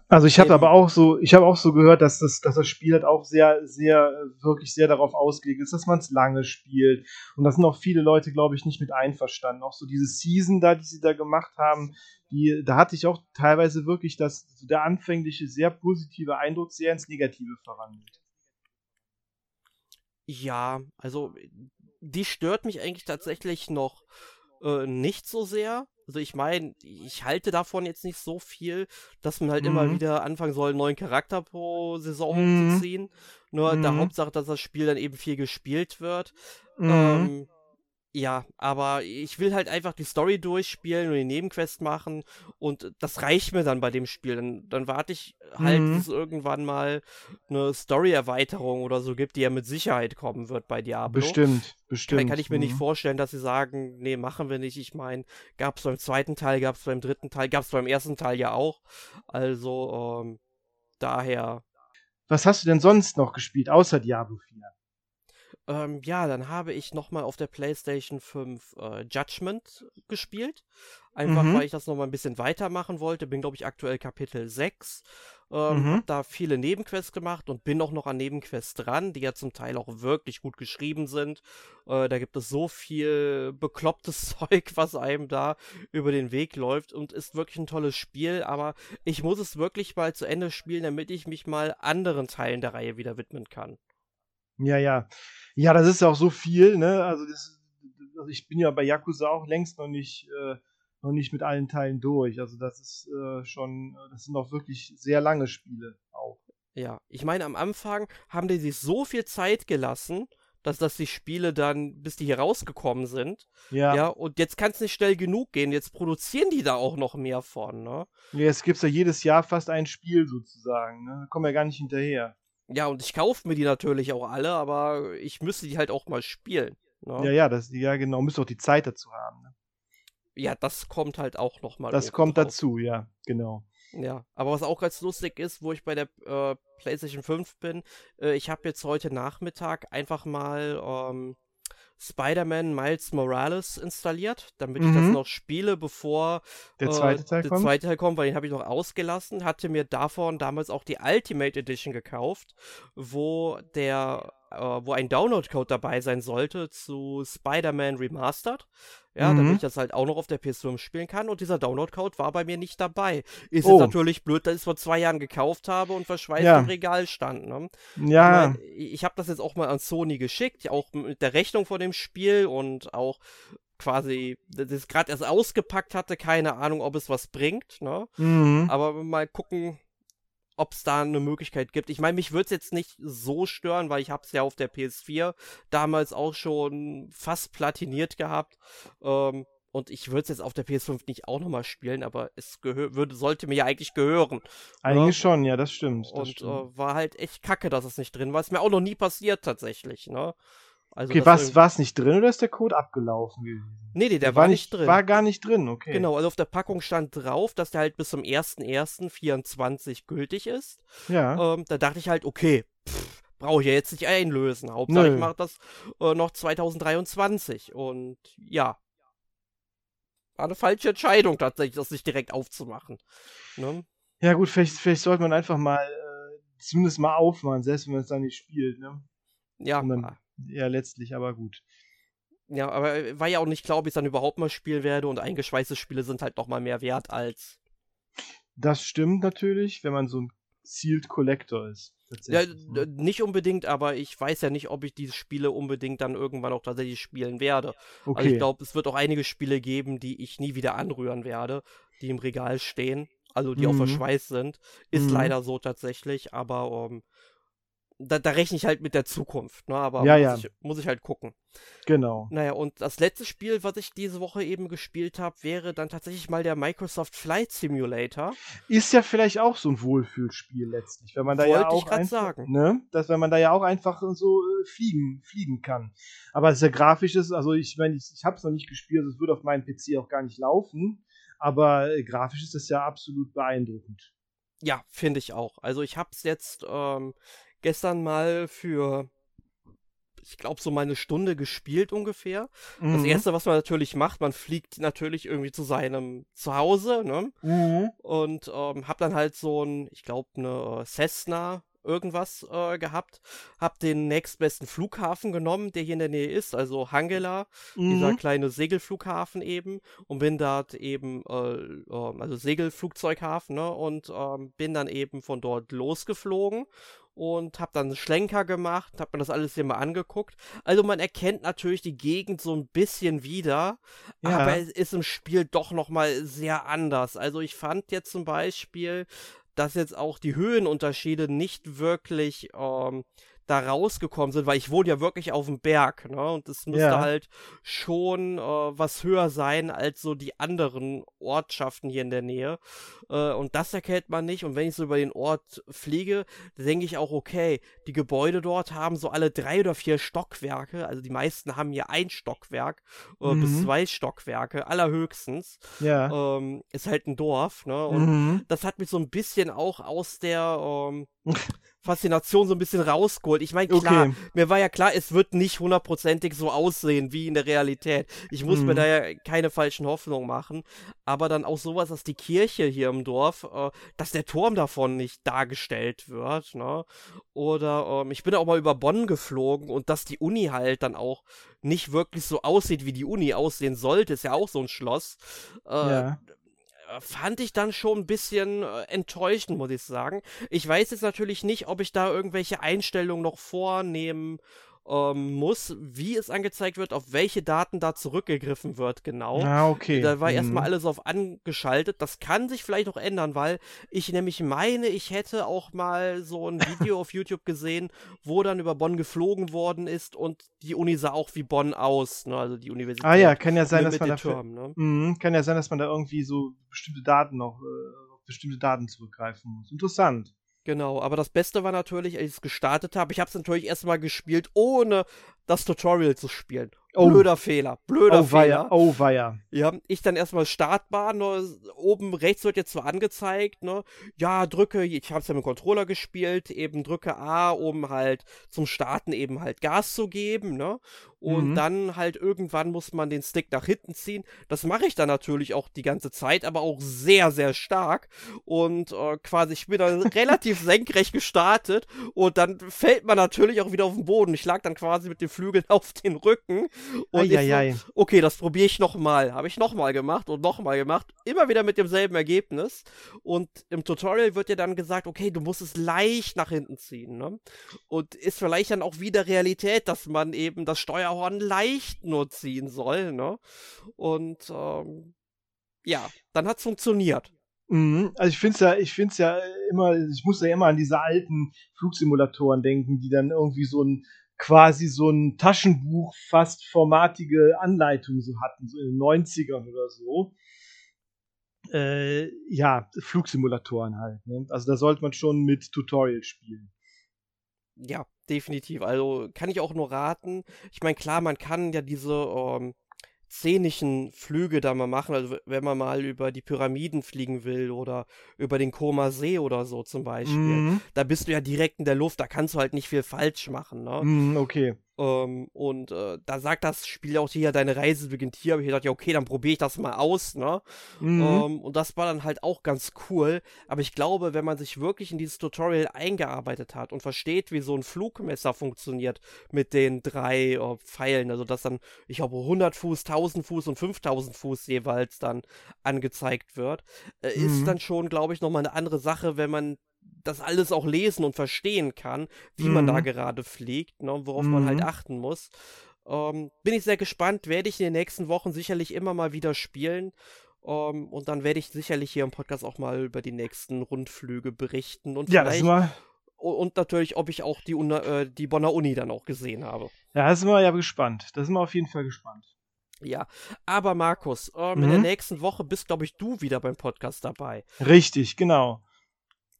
Also ich habe aber auch so, ich habe auch so gehört, dass das, dass das Spiel halt auch sehr, sehr, wirklich sehr darauf ausgelegt ist, dass man es lange spielt. Und da sind auch viele Leute, glaube ich, nicht mit einverstanden. Auch so diese Season da, die sie da gemacht haben, die, da hatte ich auch teilweise wirklich das, der anfängliche, sehr positive Eindruck sehr ins Negative verwandelt. Ja, also die stört mich eigentlich tatsächlich noch äh, nicht so sehr. Also ich meine, ich halte davon jetzt nicht so viel, dass man halt mhm. immer wieder anfangen soll, einen neuen Charakter pro Saison mhm. zu ziehen. Nur mhm. der Hauptsache, dass das Spiel dann eben viel gespielt wird. Mhm. Ähm, ja, aber ich will halt einfach die Story durchspielen und die Nebenquest machen und das reicht mir dann bei dem Spiel. Dann, dann warte ich halt, mhm. bis es irgendwann mal eine Story-Erweiterung oder so gibt, die ja mit Sicherheit kommen wird bei Diablo. Bestimmt, bestimmt. Dann kann ich mir mhm. nicht vorstellen, dass sie sagen, nee, machen wir nicht. Ich meine, gab es beim zweiten Teil, gab es beim dritten Teil, gab es beim ersten Teil ja auch. Also, ähm, daher. Was hast du denn sonst noch gespielt, außer Diablo 4? Ähm, ja, dann habe ich nochmal auf der PlayStation 5 äh, Judgment gespielt. Einfach mhm. weil ich das nochmal ein bisschen weitermachen wollte. Bin, glaube ich, aktuell Kapitel 6. Ähm, mhm. Hab da viele Nebenquests gemacht und bin auch noch an Nebenquests dran, die ja zum Teil auch wirklich gut geschrieben sind. Äh, da gibt es so viel beklopptes Zeug, was einem da über den Weg läuft und ist wirklich ein tolles Spiel. Aber ich muss es wirklich mal zu Ende spielen, damit ich mich mal anderen Teilen der Reihe wieder widmen kann. Ja, ja. Ja, das ist ja auch so viel, ne? Also, das, also ich bin ja bei Yakuza auch längst noch nicht, äh, noch nicht mit allen Teilen durch. Also das ist äh, schon, das sind auch wirklich sehr lange Spiele auch. Ja, ich meine, am Anfang haben die sich so viel Zeit gelassen, dass, dass die Spiele dann, bis die hier rausgekommen sind. Ja. Ja, und jetzt kann es nicht schnell genug gehen. Jetzt produzieren die da auch noch mehr von, ne? Ja, jetzt gibt ja jedes Jahr fast ein Spiel sozusagen, ne? Kommen ja gar nicht hinterher. Ja, und ich kaufe mir die natürlich auch alle, aber ich müsste die halt auch mal spielen. Ne? Ja, ja, das, ja, genau, müsste auch die Zeit dazu haben. Ne? Ja, das kommt halt auch nochmal. Das kommt drauf. dazu, ja, genau. Ja, aber was auch ganz lustig ist, wo ich bei der äh, PlayStation 5 bin, äh, ich habe jetzt heute Nachmittag einfach mal ähm, Spider-Man Miles Morales installiert, damit mhm. ich das mhm. noch spiele, bevor der zweite äh, Teil, der kommt. Zweite Teil kommt, weil den habe ich noch ausgelassen. Hatte mir davon damals auch die Ultimate Edition gekauft, wo der äh, wo ein Download-Code dabei sein sollte zu Spider-Man Remastered. Ja, mhm. damit ich das halt auch noch auf der PS5 spielen kann. Und dieser Download-Code war bei mir nicht dabei. Ist oh. jetzt natürlich blöd, dass ich es vor zwei Jahren gekauft habe und verschweißt ja. im Regal stand. Ne? Ja. Ich, ich habe das jetzt auch mal an Sony geschickt, auch mit der Rechnung von dem Spiel und auch quasi, das gerade erst ausgepackt hatte, keine Ahnung, ob es was bringt. Ne? Mhm. Aber mal gucken, ob es da eine Möglichkeit gibt. Ich meine, mich würde es jetzt nicht so stören, weil ich habe es ja auf der PS4 damals auch schon fast platiniert gehabt. Ähm, und ich würde es jetzt auf der PS5 nicht auch nochmal spielen, aber es würde, sollte mir ja eigentlich gehören. Ne? Eigentlich ne? schon, ja, das stimmt. Das und stimmt. Äh, war halt echt kacke, dass es nicht drin war. Ist mir auch noch nie passiert tatsächlich, ne? Also okay, was war es nicht drin oder ist der Code abgelaufen gewesen? Nee, nee, der, der war, war, nicht drin. War gar nicht drin, okay. Genau, also auf der Packung stand drauf, dass der halt bis zum 1.1.24 gültig ist. Ja. Ähm, da dachte ich halt, okay, brauche ich ja jetzt nicht einlösen. Hauptsache Nö. ich mache das äh, noch 2023. Und ja. War eine falsche Entscheidung tatsächlich, das nicht direkt aufzumachen. Ne? Ja gut, vielleicht, vielleicht sollte man einfach mal äh, zumindest mal aufmachen, selbst wenn man es dann nicht spielt, ne? Ja. Dann, ja, letztlich, aber gut. Ja, aber äh, war ja auch nicht klar, ob ich es dann überhaupt mal spielen werde und eingeschweißte Spiele sind halt noch mal mehr wert als. Das stimmt natürlich, wenn man so ein Sealed Collector ist. Ja, ne? nicht unbedingt, aber ich weiß ja nicht, ob ich diese Spiele unbedingt dann irgendwann auch tatsächlich spielen werde. Okay. Also ich glaube, es wird auch einige Spiele geben, die ich nie wieder anrühren werde, die im Regal stehen, also die mhm. auch verschweißt sind. Ist mhm. leider so tatsächlich, aber um, ähm, da, da rechne ich halt mit der Zukunft, ne? aber ja, muss, ja. Ich, muss ich halt gucken. Genau. Naja, und das letzte Spiel, was ich diese Woche eben gespielt habe, wäre dann tatsächlich mal der Microsoft Flight Simulator. Ist ja vielleicht auch so ein Wohlfühlspiel letztlich, wenn man da Wollte ja auch ich einfach, sagen. ne, dass wenn man da ja auch einfach so äh, fliegen, fliegen kann. Aber es ist ja grafisch ist, also ich meine, ich, ich habe es noch nicht gespielt, also es wird auf meinem PC auch gar nicht laufen, aber äh, grafisch ist das ja absolut beeindruckend. Ja, finde ich auch. Also ich habe es jetzt ähm, gestern mal für, ich glaube, so mal eine Stunde gespielt ungefähr. Mhm. Das erste, was man natürlich macht, man fliegt natürlich irgendwie zu seinem Zuhause, ne? Mhm. Und ähm, hab dann halt so ein, ich glaube, eine äh, Cessna irgendwas äh, gehabt, hab den nächstbesten Flughafen genommen, der hier in der Nähe ist, also Hangela, mhm. dieser kleine Segelflughafen eben, und bin dort eben, äh, äh, also Segelflugzeughafen, ne, und ähm, bin dann eben von dort losgeflogen und habe dann einen Schlenker gemacht, habe mir das alles hier mal angeguckt. Also man erkennt natürlich die Gegend so ein bisschen wieder, ja. aber es ist im Spiel doch noch mal sehr anders. Also ich fand jetzt zum Beispiel, dass jetzt auch die Höhenunterschiede nicht wirklich ähm, da rausgekommen sind, weil ich wohne ja wirklich auf dem Berg, ne? Und es müsste ja. halt schon äh, was höher sein als so die anderen Ortschaften hier in der Nähe. Äh, und das erkennt man nicht. Und wenn ich so über den Ort fliege, denke ich auch, okay, die Gebäude dort haben so alle drei oder vier Stockwerke. Also die meisten haben hier ein Stockwerk äh, mhm. bis zwei Stockwerke, allerhöchstens. Ja. Ähm, ist halt ein Dorf, ne? Und mhm. das hat mich so ein bisschen auch aus der ähm, Faszination so ein bisschen rausgeholt. Ich meine, klar, okay. mir war ja klar, es wird nicht hundertprozentig so aussehen wie in der Realität. Ich muss mhm. mir da ja keine falschen Hoffnungen machen. Aber dann auch sowas, dass die Kirche hier im Dorf, äh, dass der Turm davon nicht dargestellt wird, ne? Oder ähm, ich bin auch mal über Bonn geflogen und dass die Uni halt dann auch nicht wirklich so aussieht, wie die Uni aussehen sollte, ist ja auch so ein Schloss. Äh, ja fand ich dann schon ein bisschen äh, enttäuschend, muss ich sagen. Ich weiß jetzt natürlich nicht, ob ich da irgendwelche Einstellungen noch vornehmen ähm, muss, wie es angezeigt wird, auf welche Daten da zurückgegriffen wird, genau. Ah, okay. Da war mhm. erstmal alles auf angeschaltet. Das kann sich vielleicht noch ändern, weil ich nämlich meine, ich hätte auch mal so ein Video auf YouTube gesehen, wo dann über Bonn geflogen worden ist und die Uni sah auch wie Bonn aus, ne? also die Universität. Ah ja, kann ja sein, dass man da Türmen, ne? mh, kann ja sein, dass man da irgendwie so bestimmte Daten noch äh, auf bestimmte Daten zurückgreifen muss. Interessant. Genau, aber das Beste war natürlich, als ich es gestartet habe, ich habe es natürlich erstmal gespielt, ohne das Tutorial zu spielen. Oh. Blöder Fehler. Blöder oh, Fehler. Weia. Oh, weia. Ja, ich dann erstmal Startbar, ne, oben rechts wird jetzt so angezeigt, ne, ja, drücke, ich habe es ja mit dem Controller gespielt, eben drücke A, um halt zum Starten eben halt Gas zu geben, ne, und mhm. dann halt irgendwann muss man den Stick nach hinten ziehen. Das mache ich dann natürlich auch die ganze Zeit, aber auch sehr, sehr stark und äh, quasi, ich bin dann relativ senkrecht gestartet und dann fällt man natürlich auch wieder auf den Boden. Ich lag dann quasi mit den Flügeln auf den Rücken und so, okay, das probiere ich nochmal. Habe ich nochmal gemacht und nochmal gemacht. Immer wieder mit demselben Ergebnis. Und im Tutorial wird dir dann gesagt, okay, du musst es leicht nach hinten ziehen. Ne? Und ist vielleicht dann auch wieder Realität, dass man eben das Steuerhorn leicht nur ziehen soll. Ne? Und ähm, ja, dann hat es funktioniert. Mhm. Also ich finde es ja, ich finde es ja immer, ich muss ja immer an diese alten Flugsimulatoren denken, die dann irgendwie so ein quasi so ein Taschenbuch fast formatige Anleitung so hatten, so in den 90ern oder so. Äh, ja, Flugsimulatoren halt. Ne? Also da sollte man schon mit Tutorial spielen. Ja, definitiv. Also kann ich auch nur raten. Ich meine, klar, man kann ja diese ähm, szenischen Flüge da mal machen, also wenn man mal über die Pyramiden fliegen will oder über den Koma See oder so zum Beispiel, mhm. da bist du ja direkt in der Luft, da kannst du halt nicht viel falsch machen, ne? Mhm, okay. Ähm, und äh, da sagt das Spiel auch hier, deine Reise beginnt hier. Habe ich gedacht, ja, okay, dann probiere ich das mal aus, ne? Mhm. Ähm, und das war dann halt auch ganz cool. Aber ich glaube, wenn man sich wirklich in dieses Tutorial eingearbeitet hat und versteht, wie so ein Flugmesser funktioniert mit den drei äh, Pfeilen, also dass dann, ich glaube, 100 Fuß, 1000 Fuß und 5000 Fuß jeweils dann angezeigt wird, äh, mhm. ist dann schon, glaube ich, nochmal eine andere Sache, wenn man das alles auch lesen und verstehen kann, wie mhm. man da mhm. gerade fliegt, ne, worauf mhm. man halt mhm. achten muss. Ähm, bin ich sehr gespannt, werde ich in den nächsten Wochen sicherlich immer mal wieder spielen. Ähm, und dann werde ich sicherlich hier im Podcast auch mal über die nächsten Rundflüge berichten und ja, vielleicht mal... und natürlich, ob ich auch die, Una, äh, die Bonner Uni dann auch gesehen habe. Ja, da sind wir ja gespannt. Da sind wir auf jeden Fall gespannt. Ja, aber Markus, ähm, mhm. in der mhm. nächsten Woche bist, glaube ich, du wieder beim Podcast dabei. Richtig, genau.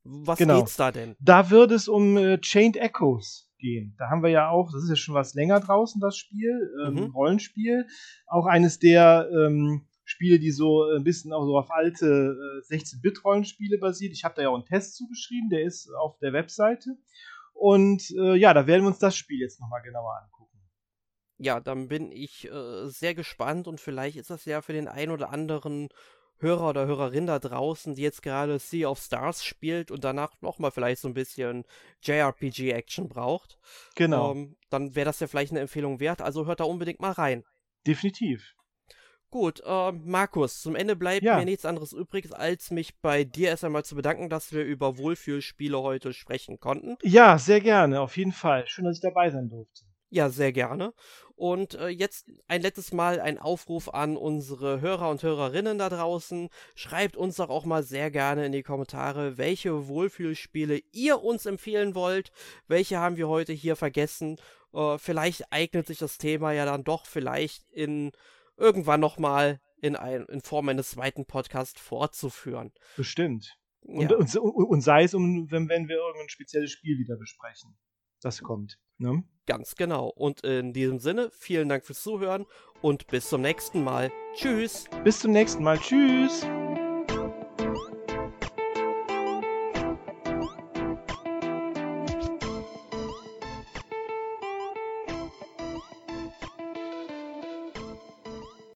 Was genau. geht's da denn? Da wird es um äh, Chained Echoes gehen. Da haben wir ja auch, das ist ja schon was länger draußen, das Spiel, ähm, mhm. Rollenspiel. Auch eines der ähm, Spiele, die so ein bisschen auch so auf alte äh, 16-Bit-Rollenspiele basiert. Ich habe da ja auch einen Test zugeschrieben, der ist auf der Webseite. Und äh, ja, da werden wir uns das Spiel jetzt nochmal genauer angucken. Ja, dann bin ich äh, sehr gespannt und vielleicht ist das ja für den einen oder anderen Hörer oder Hörerin da draußen, die jetzt gerade Sea of Stars spielt und danach nochmal vielleicht so ein bisschen JRPG-Action braucht. Genau. Ähm, dann wäre das ja vielleicht eine Empfehlung wert. Also hört da unbedingt mal rein. Definitiv. Gut, äh, Markus, zum Ende bleibt ja. mir nichts anderes übrig, als mich bei dir erst einmal zu bedanken, dass wir über Wohlfühlspiele heute sprechen konnten. Ja, sehr gerne, auf jeden Fall. Schön, dass ich dabei sein durfte. Ja, sehr gerne. Und äh, jetzt ein letztes Mal ein Aufruf an unsere Hörer und Hörerinnen da draußen. Schreibt uns doch auch mal sehr gerne in die Kommentare, welche Wohlfühlspiele ihr uns empfehlen wollt. Welche haben wir heute hier vergessen? Äh, vielleicht eignet sich das Thema ja dann doch vielleicht in irgendwann nochmal in, in Form eines zweiten Podcasts fortzuführen. Bestimmt. Und, ja. und, und, und, sei es, um, wenn, wenn wir irgendein spezielles Spiel wieder besprechen. Das kommt. Ne? Ganz genau. Und in diesem Sinne, vielen Dank fürs Zuhören und bis zum nächsten Mal. Tschüss. Bis zum nächsten Mal. Tschüss.